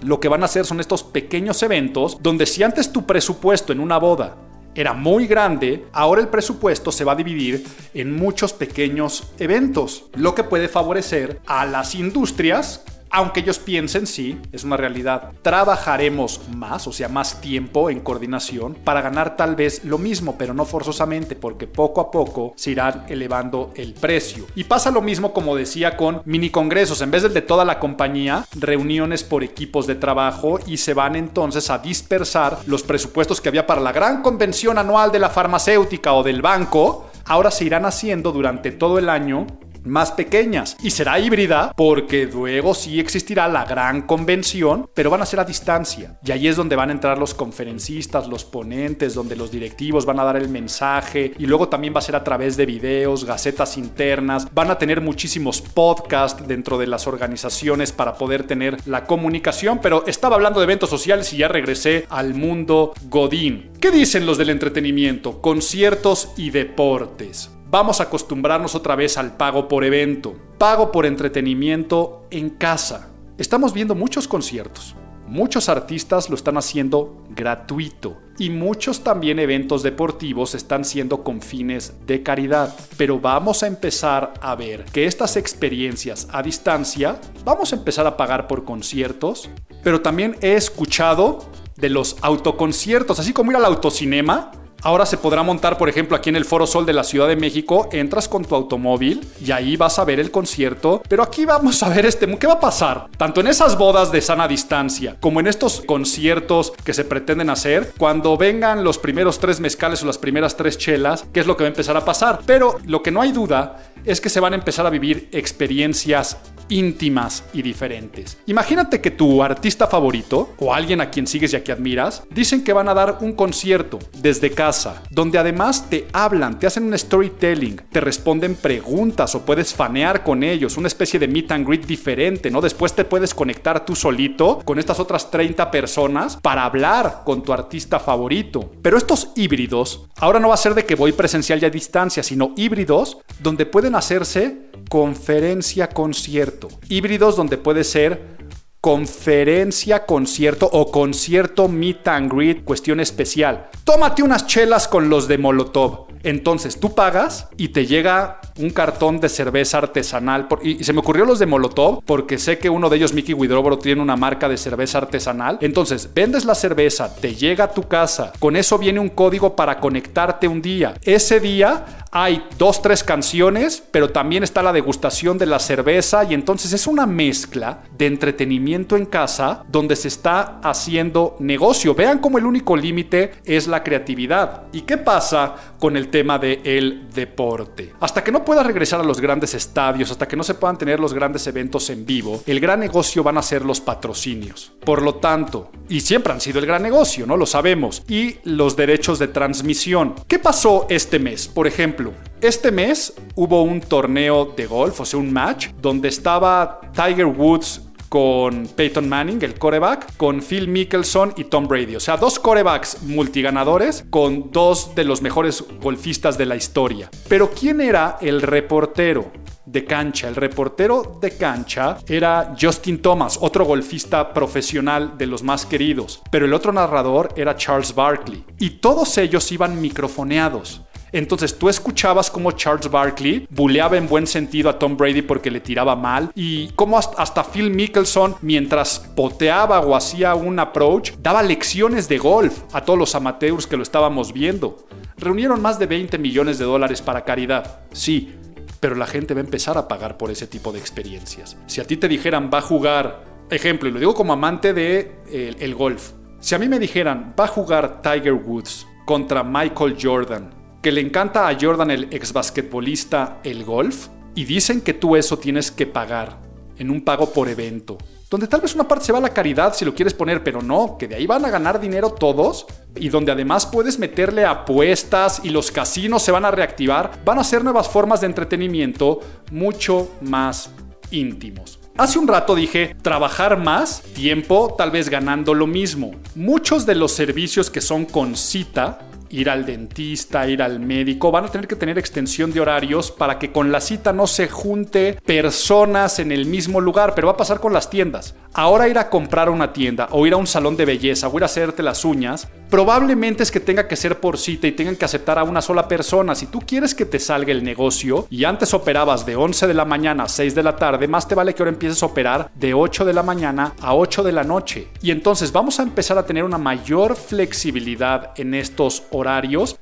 S1: lo que van a hacer son estos pequeños eventos donde si antes tu presupuesto en una boda era muy grande, ahora el presupuesto se va a dividir en muchos pequeños eventos, lo que puede favorecer a las industrias aunque ellos piensen, sí, es una realidad, trabajaremos más, o sea, más tiempo en coordinación para ganar tal vez lo mismo, pero no forzosamente, porque poco a poco se irá elevando el precio. Y pasa lo mismo, como decía, con mini congresos, en vez del de toda la compañía, reuniones por equipos de trabajo y se van entonces a dispersar los presupuestos que había para la gran convención anual de la farmacéutica o del banco, ahora se irán haciendo durante todo el año más pequeñas y será híbrida porque luego sí existirá la gran convención, pero van a ser a distancia. Y ahí es donde van a entrar los conferencistas, los ponentes, donde los directivos van a dar el mensaje y luego también va a ser a través de videos, gacetas internas, van a tener muchísimos podcasts dentro de las organizaciones para poder tener la comunicación, pero estaba hablando de eventos sociales y ya regresé al mundo Godín. ¿Qué dicen los del entretenimiento? Conciertos y deportes vamos a acostumbrarnos otra vez al pago por evento, pago por entretenimiento en casa. Estamos viendo muchos conciertos, Muchos artistas lo están haciendo gratuito y muchos también eventos deportivos están siendo con fines de caridad. Pero vamos a empezar a ver que estas experiencias a distancia, vamos a empezar a pagar por conciertos, pero también he escuchado de los autoconciertos, así como ir al autocinema, Ahora se podrá montar, por ejemplo, aquí en el Foro Sol de la Ciudad de México, entras con tu automóvil y ahí vas a ver el concierto. Pero aquí vamos a ver este, ¿qué va a pasar? Tanto en esas bodas de sana distancia como en estos conciertos que se pretenden hacer, cuando vengan los primeros tres mezcales o las primeras tres chelas, ¿qué es lo que va a empezar a pasar? Pero lo que no hay duda es que se van a empezar a vivir experiencias íntimas y diferentes. Imagínate que tu artista favorito o alguien a quien sigues y a quien admiras dicen que van a dar un concierto desde casa, donde además te hablan, te hacen un storytelling, te responden preguntas o puedes fanear con ellos, una especie de meet and greet diferente, ¿no? Después te puedes conectar tú solito con estas otras 30 personas para hablar con tu artista favorito. Pero estos híbridos, ahora no va a ser de que voy presencial y a distancia, sino híbridos donde pueden hacerse conferencia concierto. Híbridos donde puede ser conferencia concierto o concierto meet and greet, cuestión especial. Tómate unas chelas con los de Molotov. Entonces tú pagas y te llega un cartón de cerveza artesanal. y, se me ocurrió los de Molotov porque sé que uno de ellos, Mickey Widrobro, tiene una marca de cerveza artesanal. Entonces vendes la cerveza, te llega a tu casa. Con eso viene un código para conectarte un día. Ese día hay dos, tres canciones, pero también está la degustación de la cerveza y entonces es una mezcla de entretenimiento en casa donde se está haciendo negocio. Vean cómo el único límite es la creatividad. ¿Y qué pasa con el tema del el deporte? Hasta que no pueda regresar a los grandes estadios, hasta que no se puedan tener los grandes eventos en vivo, el gran negocio van a ser los patrocinios. Por lo tanto, y siempre han sido el gran negocio, ¿no? Lo sabemos. Y los derechos de transmisión. ¿Qué pasó este mes? Por ejemplo, este mes hubo un torneo de golf, o sea, un match, donde estaba Tiger Woods con Peyton Manning, el coreback, con Phil Mickelson y Tom Brady. O sea, dos corebacks multiganadores con dos de los mejores golfistas de la historia. Pero ¿quién era el reportero? de cancha. El reportero de cancha era Justin Thomas, otro golfista profesional de los más queridos. Pero el otro narrador era Charles Barkley. Y todos ellos iban microfoneados. Entonces tú escuchabas cómo Charles Barkley buleaba en buen sentido a Tom Brady porque le tiraba mal y cómo hasta Phil Mickelson mientras poteaba o hacía un approach daba lecciones de golf a todos los amateurs que lo estábamos viendo. Reunieron más de 20 millones de dólares para caridad. Sí, pero la gente va a empezar a pagar por ese tipo de experiencias. Si a ti te dijeran va a jugar, ejemplo, y lo digo como amante de el golf, si a mí me dijeran va a jugar Tiger Woods contra Michael Jordan que le encanta a Jordan, el ex basquetbolista, el golf, y dicen que tú eso tienes que pagar en un pago por evento. Donde tal vez una parte se va a la caridad si lo quieres poner, pero no, que de ahí van a ganar dinero todos y donde además puedes meterle apuestas y los casinos se van a reactivar, van a ser nuevas formas de entretenimiento mucho más íntimos. Hace un rato dije, trabajar más tiempo, tal vez ganando lo mismo. Muchos de los servicios que son con cita ir al dentista, ir al médico, van a tener que tener extensión de horarios para que con la cita no se junte personas en el mismo lugar, pero va a pasar con las tiendas. Ahora ir a comprar una tienda o ir a un salón de belleza o ir a hacerte las uñas, probablemente es que tenga que ser por cita y tengan que aceptar a una sola persona. Si tú quieres que te salga el negocio y antes operabas de 11 de la mañana a 6 de la tarde, más te vale que ahora empieces a operar de 8 de la mañana a 8 de la noche. Y entonces vamos a empezar a tener una mayor flexibilidad en estos horarios,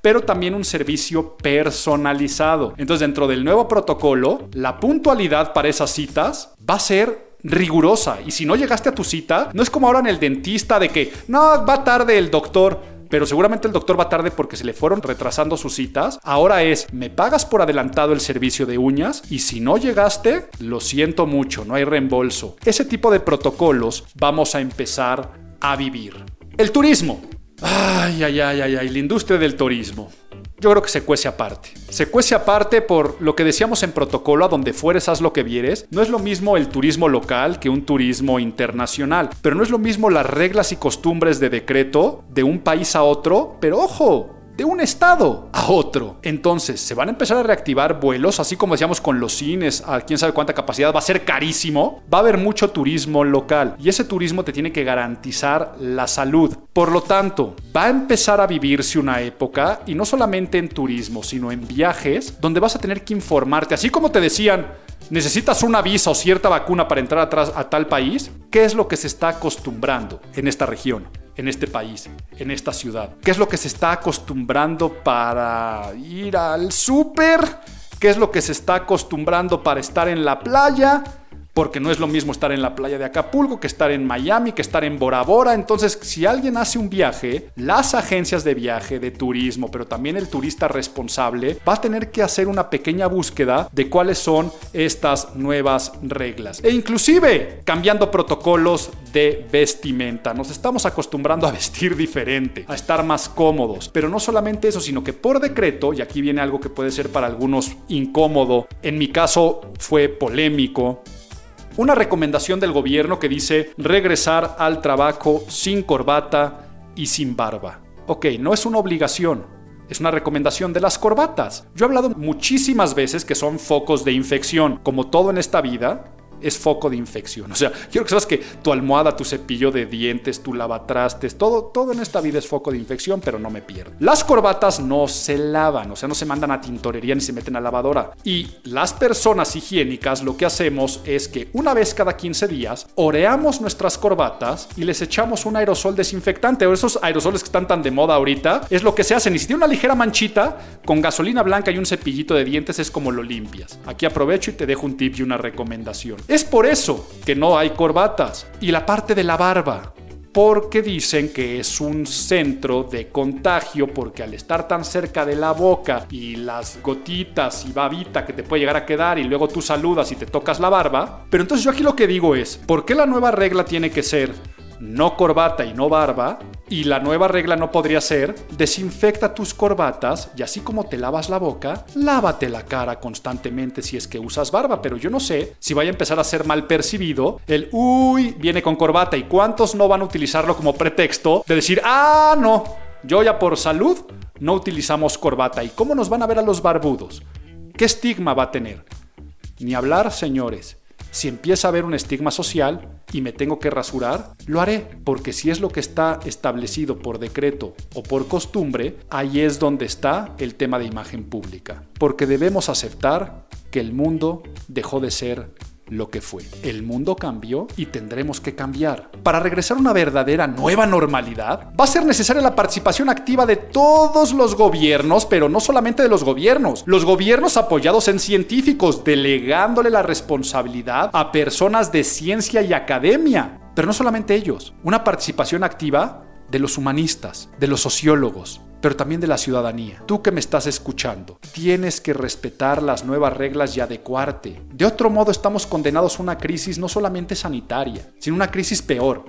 S1: pero también un servicio personalizado. Entonces dentro del nuevo protocolo, la puntualidad para esas citas va a ser rigurosa. Y si no llegaste a tu cita, no es como ahora en el dentista de que, no, va tarde el doctor. Pero seguramente el doctor va tarde porque se le fueron retrasando sus citas. Ahora es, me pagas por adelantado el servicio de uñas y si no llegaste, lo siento mucho, no hay reembolso. Ese tipo de protocolos vamos a empezar a vivir. El turismo. Ay, ay, ay, ay, ay, la industria del turismo yo creo que se cuece aparte. Se cuece aparte por lo que decíamos en protocolo, a donde fueres haz lo que vieres. No es lo mismo el turismo local que un turismo internacional, pero no es lo mismo las reglas y costumbres de decreto de un país a otro, pero ojo, de un estado a otro. Entonces, se van a empezar a reactivar vuelos, así como decíamos con los cines, a quién sabe cuánta capacidad, va a ser carísimo. Va a haber mucho turismo local y ese turismo te tiene que garantizar la salud. Por lo tanto, va a empezar a vivirse una época, y no solamente en turismo, sino en viajes, donde vas a tener que informarte, así como te decían, necesitas una visa o cierta vacuna para entrar atrás a tal país, ¿qué es lo que se está acostumbrando en esta región? en este país, en esta ciudad? ¿Qué es lo que se está acostumbrando para ir al súper? ¿Qué es lo que se está acostumbrando para estar en la playa? Porque no es lo mismo estar en la playa de Acapulco que estar en Miami, que estar en Bora Bora. Entonces, si alguien hace un viaje, las agencias de viaje, de turismo, pero también el turista responsable, va a tener que hacer una pequeña búsqueda de cuáles son estas nuevas reglas. E inclusive cambiando protocolos de vestimenta. Nos estamos acostumbrando a vestir diferente, a estar más cómodos. Pero no solamente eso, sino que por decreto, y aquí viene algo que puede ser para algunos incómodo, en mi caso fue polémico, una recomendación del gobierno que dice regresar al trabajo sin corbata y sin barba. Ok, no es una obligación, es una recomendación de las corbatas. Yo he hablado muchísimas veces que son focos de infección. Como todo en esta vida, es foco de infección. O sea, quiero que sepas que tu almohada, tu cepillo de dientes, tu lavatrastes, todo, todo en esta vida es foco de infección, pero no me pierdo. Las corbatas no se lavan, o sea, no se mandan a tintorería ni se meten a lavadora. Y las personas higiénicas lo que hacemos es que una vez cada 15 días oreamos nuestras corbatas y les echamos un aerosol desinfectante. O esos aerosoles que están tan de moda ahorita, es lo que se hace. Ni si tiene una ligera manchita, con gasolina blanca y un cepillito de dientes es como lo limpias. Aquí aprovecho y te dejo un tip y una recomendación. Es por eso que no hay corbatas. Y la parte de la barba, porque dicen que es un centro de contagio porque al estar tan cerca de la boca y las gotitas y babita que te puede llegar a quedar y luego tú saludas y te tocas la barba. Pero entonces yo aquí lo que digo es, ¿por qué la nueva regla tiene que ser no corbata y no barba? Y la nueva regla no podría ser, desinfecta tus corbatas y así como te lavas la boca, lávate la cara constantemente si es que usas barba, pero yo no sé si vaya a empezar a ser mal percibido el, uy, viene con corbata y cuántos no van a utilizarlo como pretexto de decir, ah, no, yo ya por salud no utilizamos corbata. ¿Y cómo nos van a ver a los barbudos? ¿Qué estigma va a tener? Ni hablar, señores. Si empieza a haber un estigma social y me tengo que rasurar, lo haré, porque si es lo que está establecido por decreto o por costumbre, ahí es donde está el tema de imagen pública. Porque debemos aceptar que el mundo dejó de ser lo que fue. El mundo cambió y tendremos que cambiar. Para regresar a una verdadera nueva normalidad, va a ser necesaria la participación activa de todos los gobiernos, pero no solamente de los gobiernos. Los gobiernos apoyados en científicos, delegándole la responsabilidad a personas de ciencia y academia. Pero no solamente ellos. Una participación activa de los humanistas, de los sociólogos, pero también de la ciudadanía. Tú que me estás escuchando, tienes que respetar las nuevas reglas y adecuarte. De otro modo estamos condenados a una crisis no solamente sanitaria, sino una crisis peor.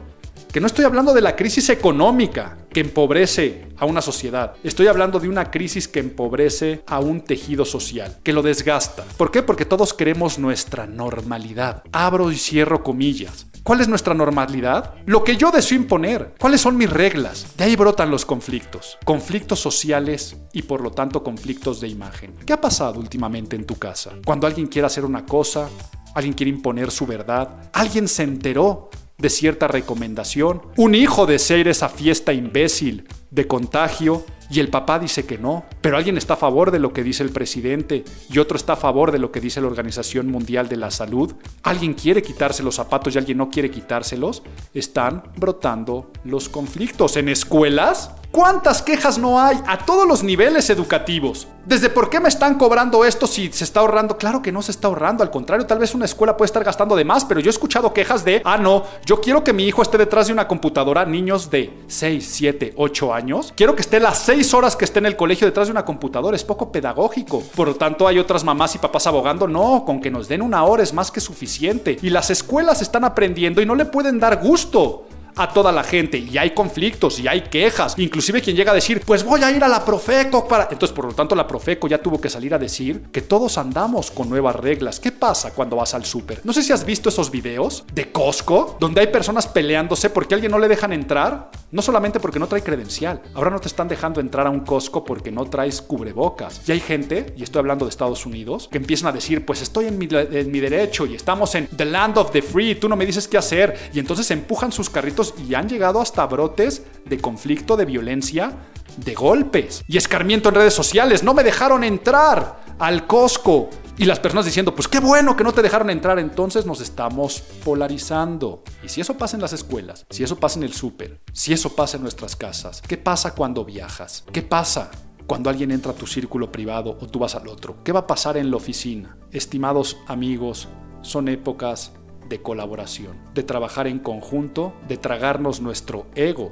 S1: Que no estoy hablando de la crisis económica que empobrece a una sociedad. Estoy hablando de una crisis que empobrece a un tejido social, que lo desgasta. ¿Por qué? Porque todos queremos nuestra normalidad. Abro y cierro comillas. ¿Cuál es nuestra normalidad? Lo que yo deseo imponer. ¿Cuáles son mis reglas? De ahí brotan los conflictos. Conflictos sociales y por lo tanto conflictos de imagen. ¿Qué ha pasado últimamente en tu casa? Cuando alguien quiere hacer una cosa, alguien quiere imponer su verdad, alguien se enteró de cierta recomendación, un hijo desea ir a esa fiesta imbécil de contagio y el papá dice que no, pero alguien está a favor de lo que dice el presidente y otro está a favor de lo que dice la Organización Mundial de la Salud. Alguien quiere quitarse los zapatos y alguien no quiere quitárselos. Están brotando los conflictos en escuelas. ¿Cuántas quejas no hay a todos los niveles educativos? Desde por qué me están cobrando esto si se está ahorrando. Claro que no se está ahorrando, al contrario, tal vez una escuela puede estar gastando de más, pero yo he escuchado quejas de, ah, no, yo quiero que mi hijo esté detrás de una computadora, niños de 6, 7, 8 años. Quiero que esté las 6 horas que esté en el colegio detrás de una computadora, es poco pedagógico. Por lo tanto, hay otras mamás y papás abogando, no, con que nos den una hora es más que suficiente. Y las escuelas están aprendiendo y no le pueden dar gusto a toda la gente y hay conflictos y hay quejas. Inclusive quien llega a decir, pues voy a ir a la Profeco para... Entonces, por lo tanto, la Profeco ya tuvo que salir a decir que todos andamos con nuevas reglas. ¿Qué pasa cuando vas al súper? No sé si has visto esos videos de Costco donde hay personas peleándose porque a alguien no le dejan entrar. No solamente porque no trae credencial. Ahora no te están dejando entrar a un Costco porque no traes cubrebocas. Y hay gente, y estoy hablando de Estados Unidos, que empiezan a decir, pues estoy en mi, en mi derecho y estamos en the land of the free, tú no me dices qué hacer. Y entonces empujan sus carritos y han llegado hasta brotes de conflicto, de violencia, de golpes y escarmiento en redes sociales. No me dejaron entrar al Costco. Y las personas diciendo, pues qué bueno que no te dejaron entrar, entonces nos estamos polarizando. Y si eso pasa en las escuelas, si eso pasa en el súper, si eso pasa en nuestras casas, ¿qué pasa cuando viajas? ¿Qué pasa cuando alguien entra a tu círculo privado o tú vas al otro? ¿Qué va a pasar en la oficina? Estimados amigos, son épocas de colaboración, de trabajar en conjunto, de tragarnos nuestro ego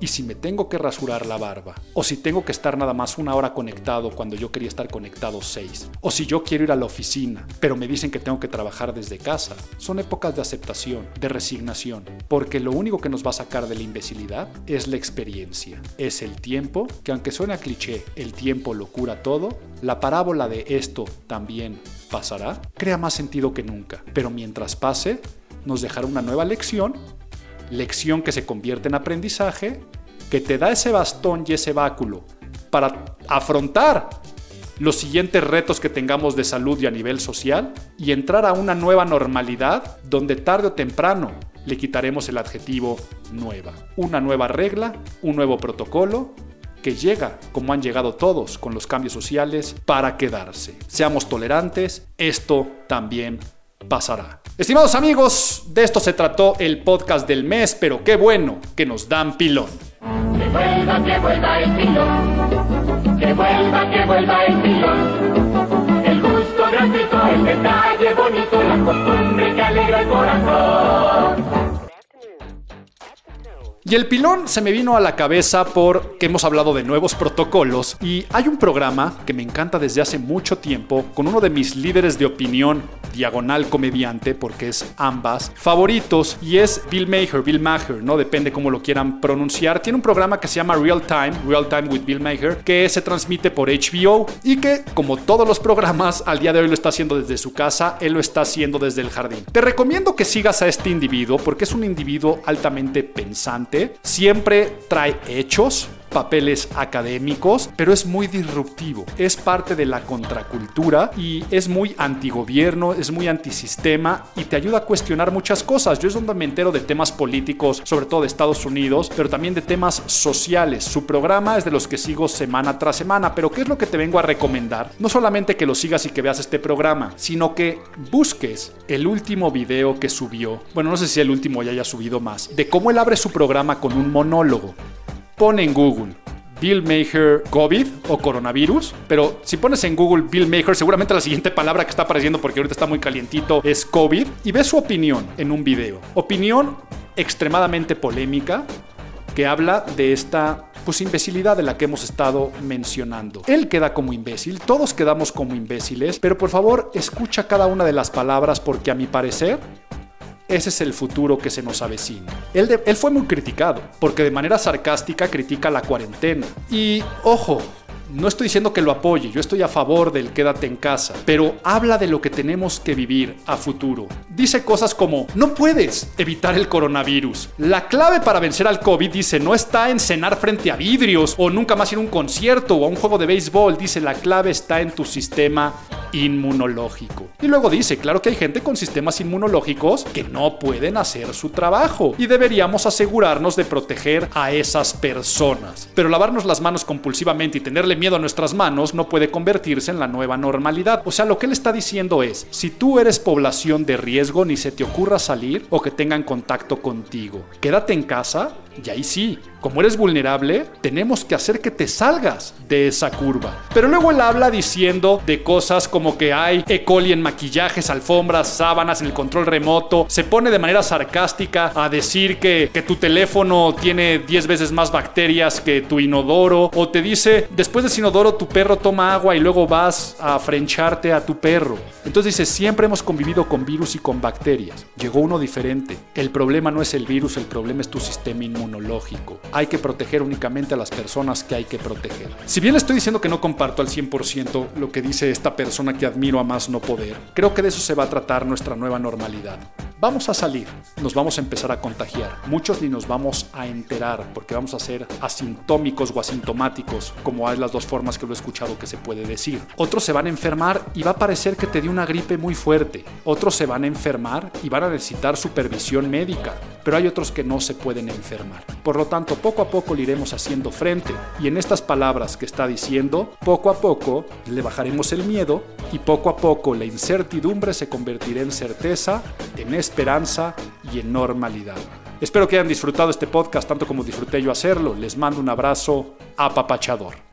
S1: y si me tengo que rasurar la barba, o si tengo que estar nada más una hora conectado cuando yo quería estar conectado seis, o si yo quiero ir a la oficina, pero me dicen que tengo que trabajar desde casa, son épocas de aceptación, de resignación, porque lo único que nos va a sacar de la imbecilidad es la experiencia, es el tiempo, que aunque suene a cliché, el tiempo lo cura todo, la parábola de esto también pasará, crea más sentido que nunca, pero mientras pase, nos dejará una nueva lección lección que se convierte en aprendizaje, que te da ese bastón y ese báculo para afrontar los siguientes retos que tengamos de salud y a nivel social y entrar a una nueva normalidad donde tarde o temprano le quitaremos el adjetivo nueva. Una nueva regla, un nuevo protocolo que llega, como han llegado todos con los cambios sociales, para quedarse. Seamos tolerantes, esto también pasará. Estimados amigos, de esto se trató el podcast del mes, pero qué bueno que nos dan pilón.
S4: Que vuelva, que vuelva el pilón. Que vuelva, que vuelva el pilón. El gusto gratuito, el detalle bonito, la costumbre que alegra el corazón.
S1: Y el pilón se me vino a la cabeza porque hemos hablado de nuevos protocolos y hay un programa que me encanta desde hace mucho tiempo con uno de mis líderes de opinión diagonal comediante, porque es ambas, favoritos, y es Bill Maher, Bill Maher, ¿no? Depende cómo lo quieran pronunciar. Tiene un programa que se llama Real Time, Real Time with Bill Maher, que se transmite por HBO y que, como todos los programas, al día de hoy lo está haciendo desde su casa, él lo está haciendo desde el jardín. Te recomiendo que sigas a este individuo porque es un individuo altamente pensante, siempre trae hechos, papeles académicos, pero es muy disruptivo. Es parte de la contracultura y es muy antigobierno, es muy antisistema y te ayuda a cuestionar muchas cosas. Yo es donde me entero de temas políticos, sobre todo de Estados Unidos, pero también de temas sociales. Su programa es de los que sigo semana tras semana, pero ¿qué es lo que te vengo a recomendar? No solamente que lo sigas y que veas este programa, sino que busques el último video que subió. Bueno, no sé si el último ya haya subido más, de cómo él abre su programa con un monólogo pone en Google Bill Maher COVID o coronavirus, pero si pones en Google Bill Maher, seguramente la siguiente palabra que está apareciendo porque ahorita está muy calientito es COVID y ve su opinión en un video. Opinión extremadamente polémica que habla de esta pues imbecilidad de la que hemos estado mencionando. Él queda como imbécil, todos quedamos como imbéciles, pero por favor escucha cada una de las palabras porque a mi parecer ese es el futuro que se nos avecina. Él, él fue muy criticado, porque de manera sarcástica critica la cuarentena. Y ojo, no estoy diciendo que lo apoye, yo estoy a favor del quédate en casa, pero habla de lo que tenemos que vivir a futuro. Dice cosas como, no puedes evitar el coronavirus. La clave para vencer al COVID, dice, no está en cenar frente a vidrios o nunca más ir a un concierto o a un juego de béisbol. Dice, la clave está en tu sistema inmunológico. Y luego dice, claro que hay gente con sistemas inmunológicos que no pueden hacer su trabajo y deberíamos asegurarnos de proteger a esas personas. Pero lavarnos las manos compulsivamente y tenerle miedo a nuestras manos no puede convertirse en la nueva normalidad. O sea, lo que él está diciendo es, si tú eres población de riesgo, ni se te ocurra salir o que tengan contacto contigo. Quédate en casa y ahí sí, como eres vulnerable, tenemos que hacer que te salgas de esa curva. Pero luego él habla diciendo de cosas como que hay E. coli en maquillajes, alfombras, sábanas, en el control remoto. Se pone de manera sarcástica a decir que tu teléfono tiene 10 veces más bacterias que tu inodoro. O te dice, después de inodoro tu perro toma agua y luego vas a frencharte a tu perro. Entonces dice, siempre hemos convivido con virus y con bacterias. Llegó uno diferente. El problema no es el virus, el problema es tu sistema inmunológico. Hay que proteger únicamente a las personas que hay que proteger. Si bien estoy diciendo que no comparto al 100% lo que dice esta persona que admiro a más no poder, creo que de eso se va a tratar nuestra nueva normalidad. Vamos a salir, nos vamos a empezar a contagiar. Muchos ni nos vamos a enterar porque vamos a ser asintómicos o asintomáticos, como hay las dos formas que lo he escuchado que se puede decir. Otros se van a enfermar y va a parecer que te dio una gripe muy fuerte. Otros se van a enfermar y van a necesitar supervisión médica, pero hay otros que no se pueden enfermar. Por lo tanto, poco a poco le iremos haciendo frente y en estas palabras que está diciendo, poco a poco le bajaremos el miedo y poco a poco la incertidumbre se convertirá en certeza, en esperanza y en normalidad. Espero que hayan disfrutado este podcast tanto como disfruté yo hacerlo. Les mando un abrazo apapachador.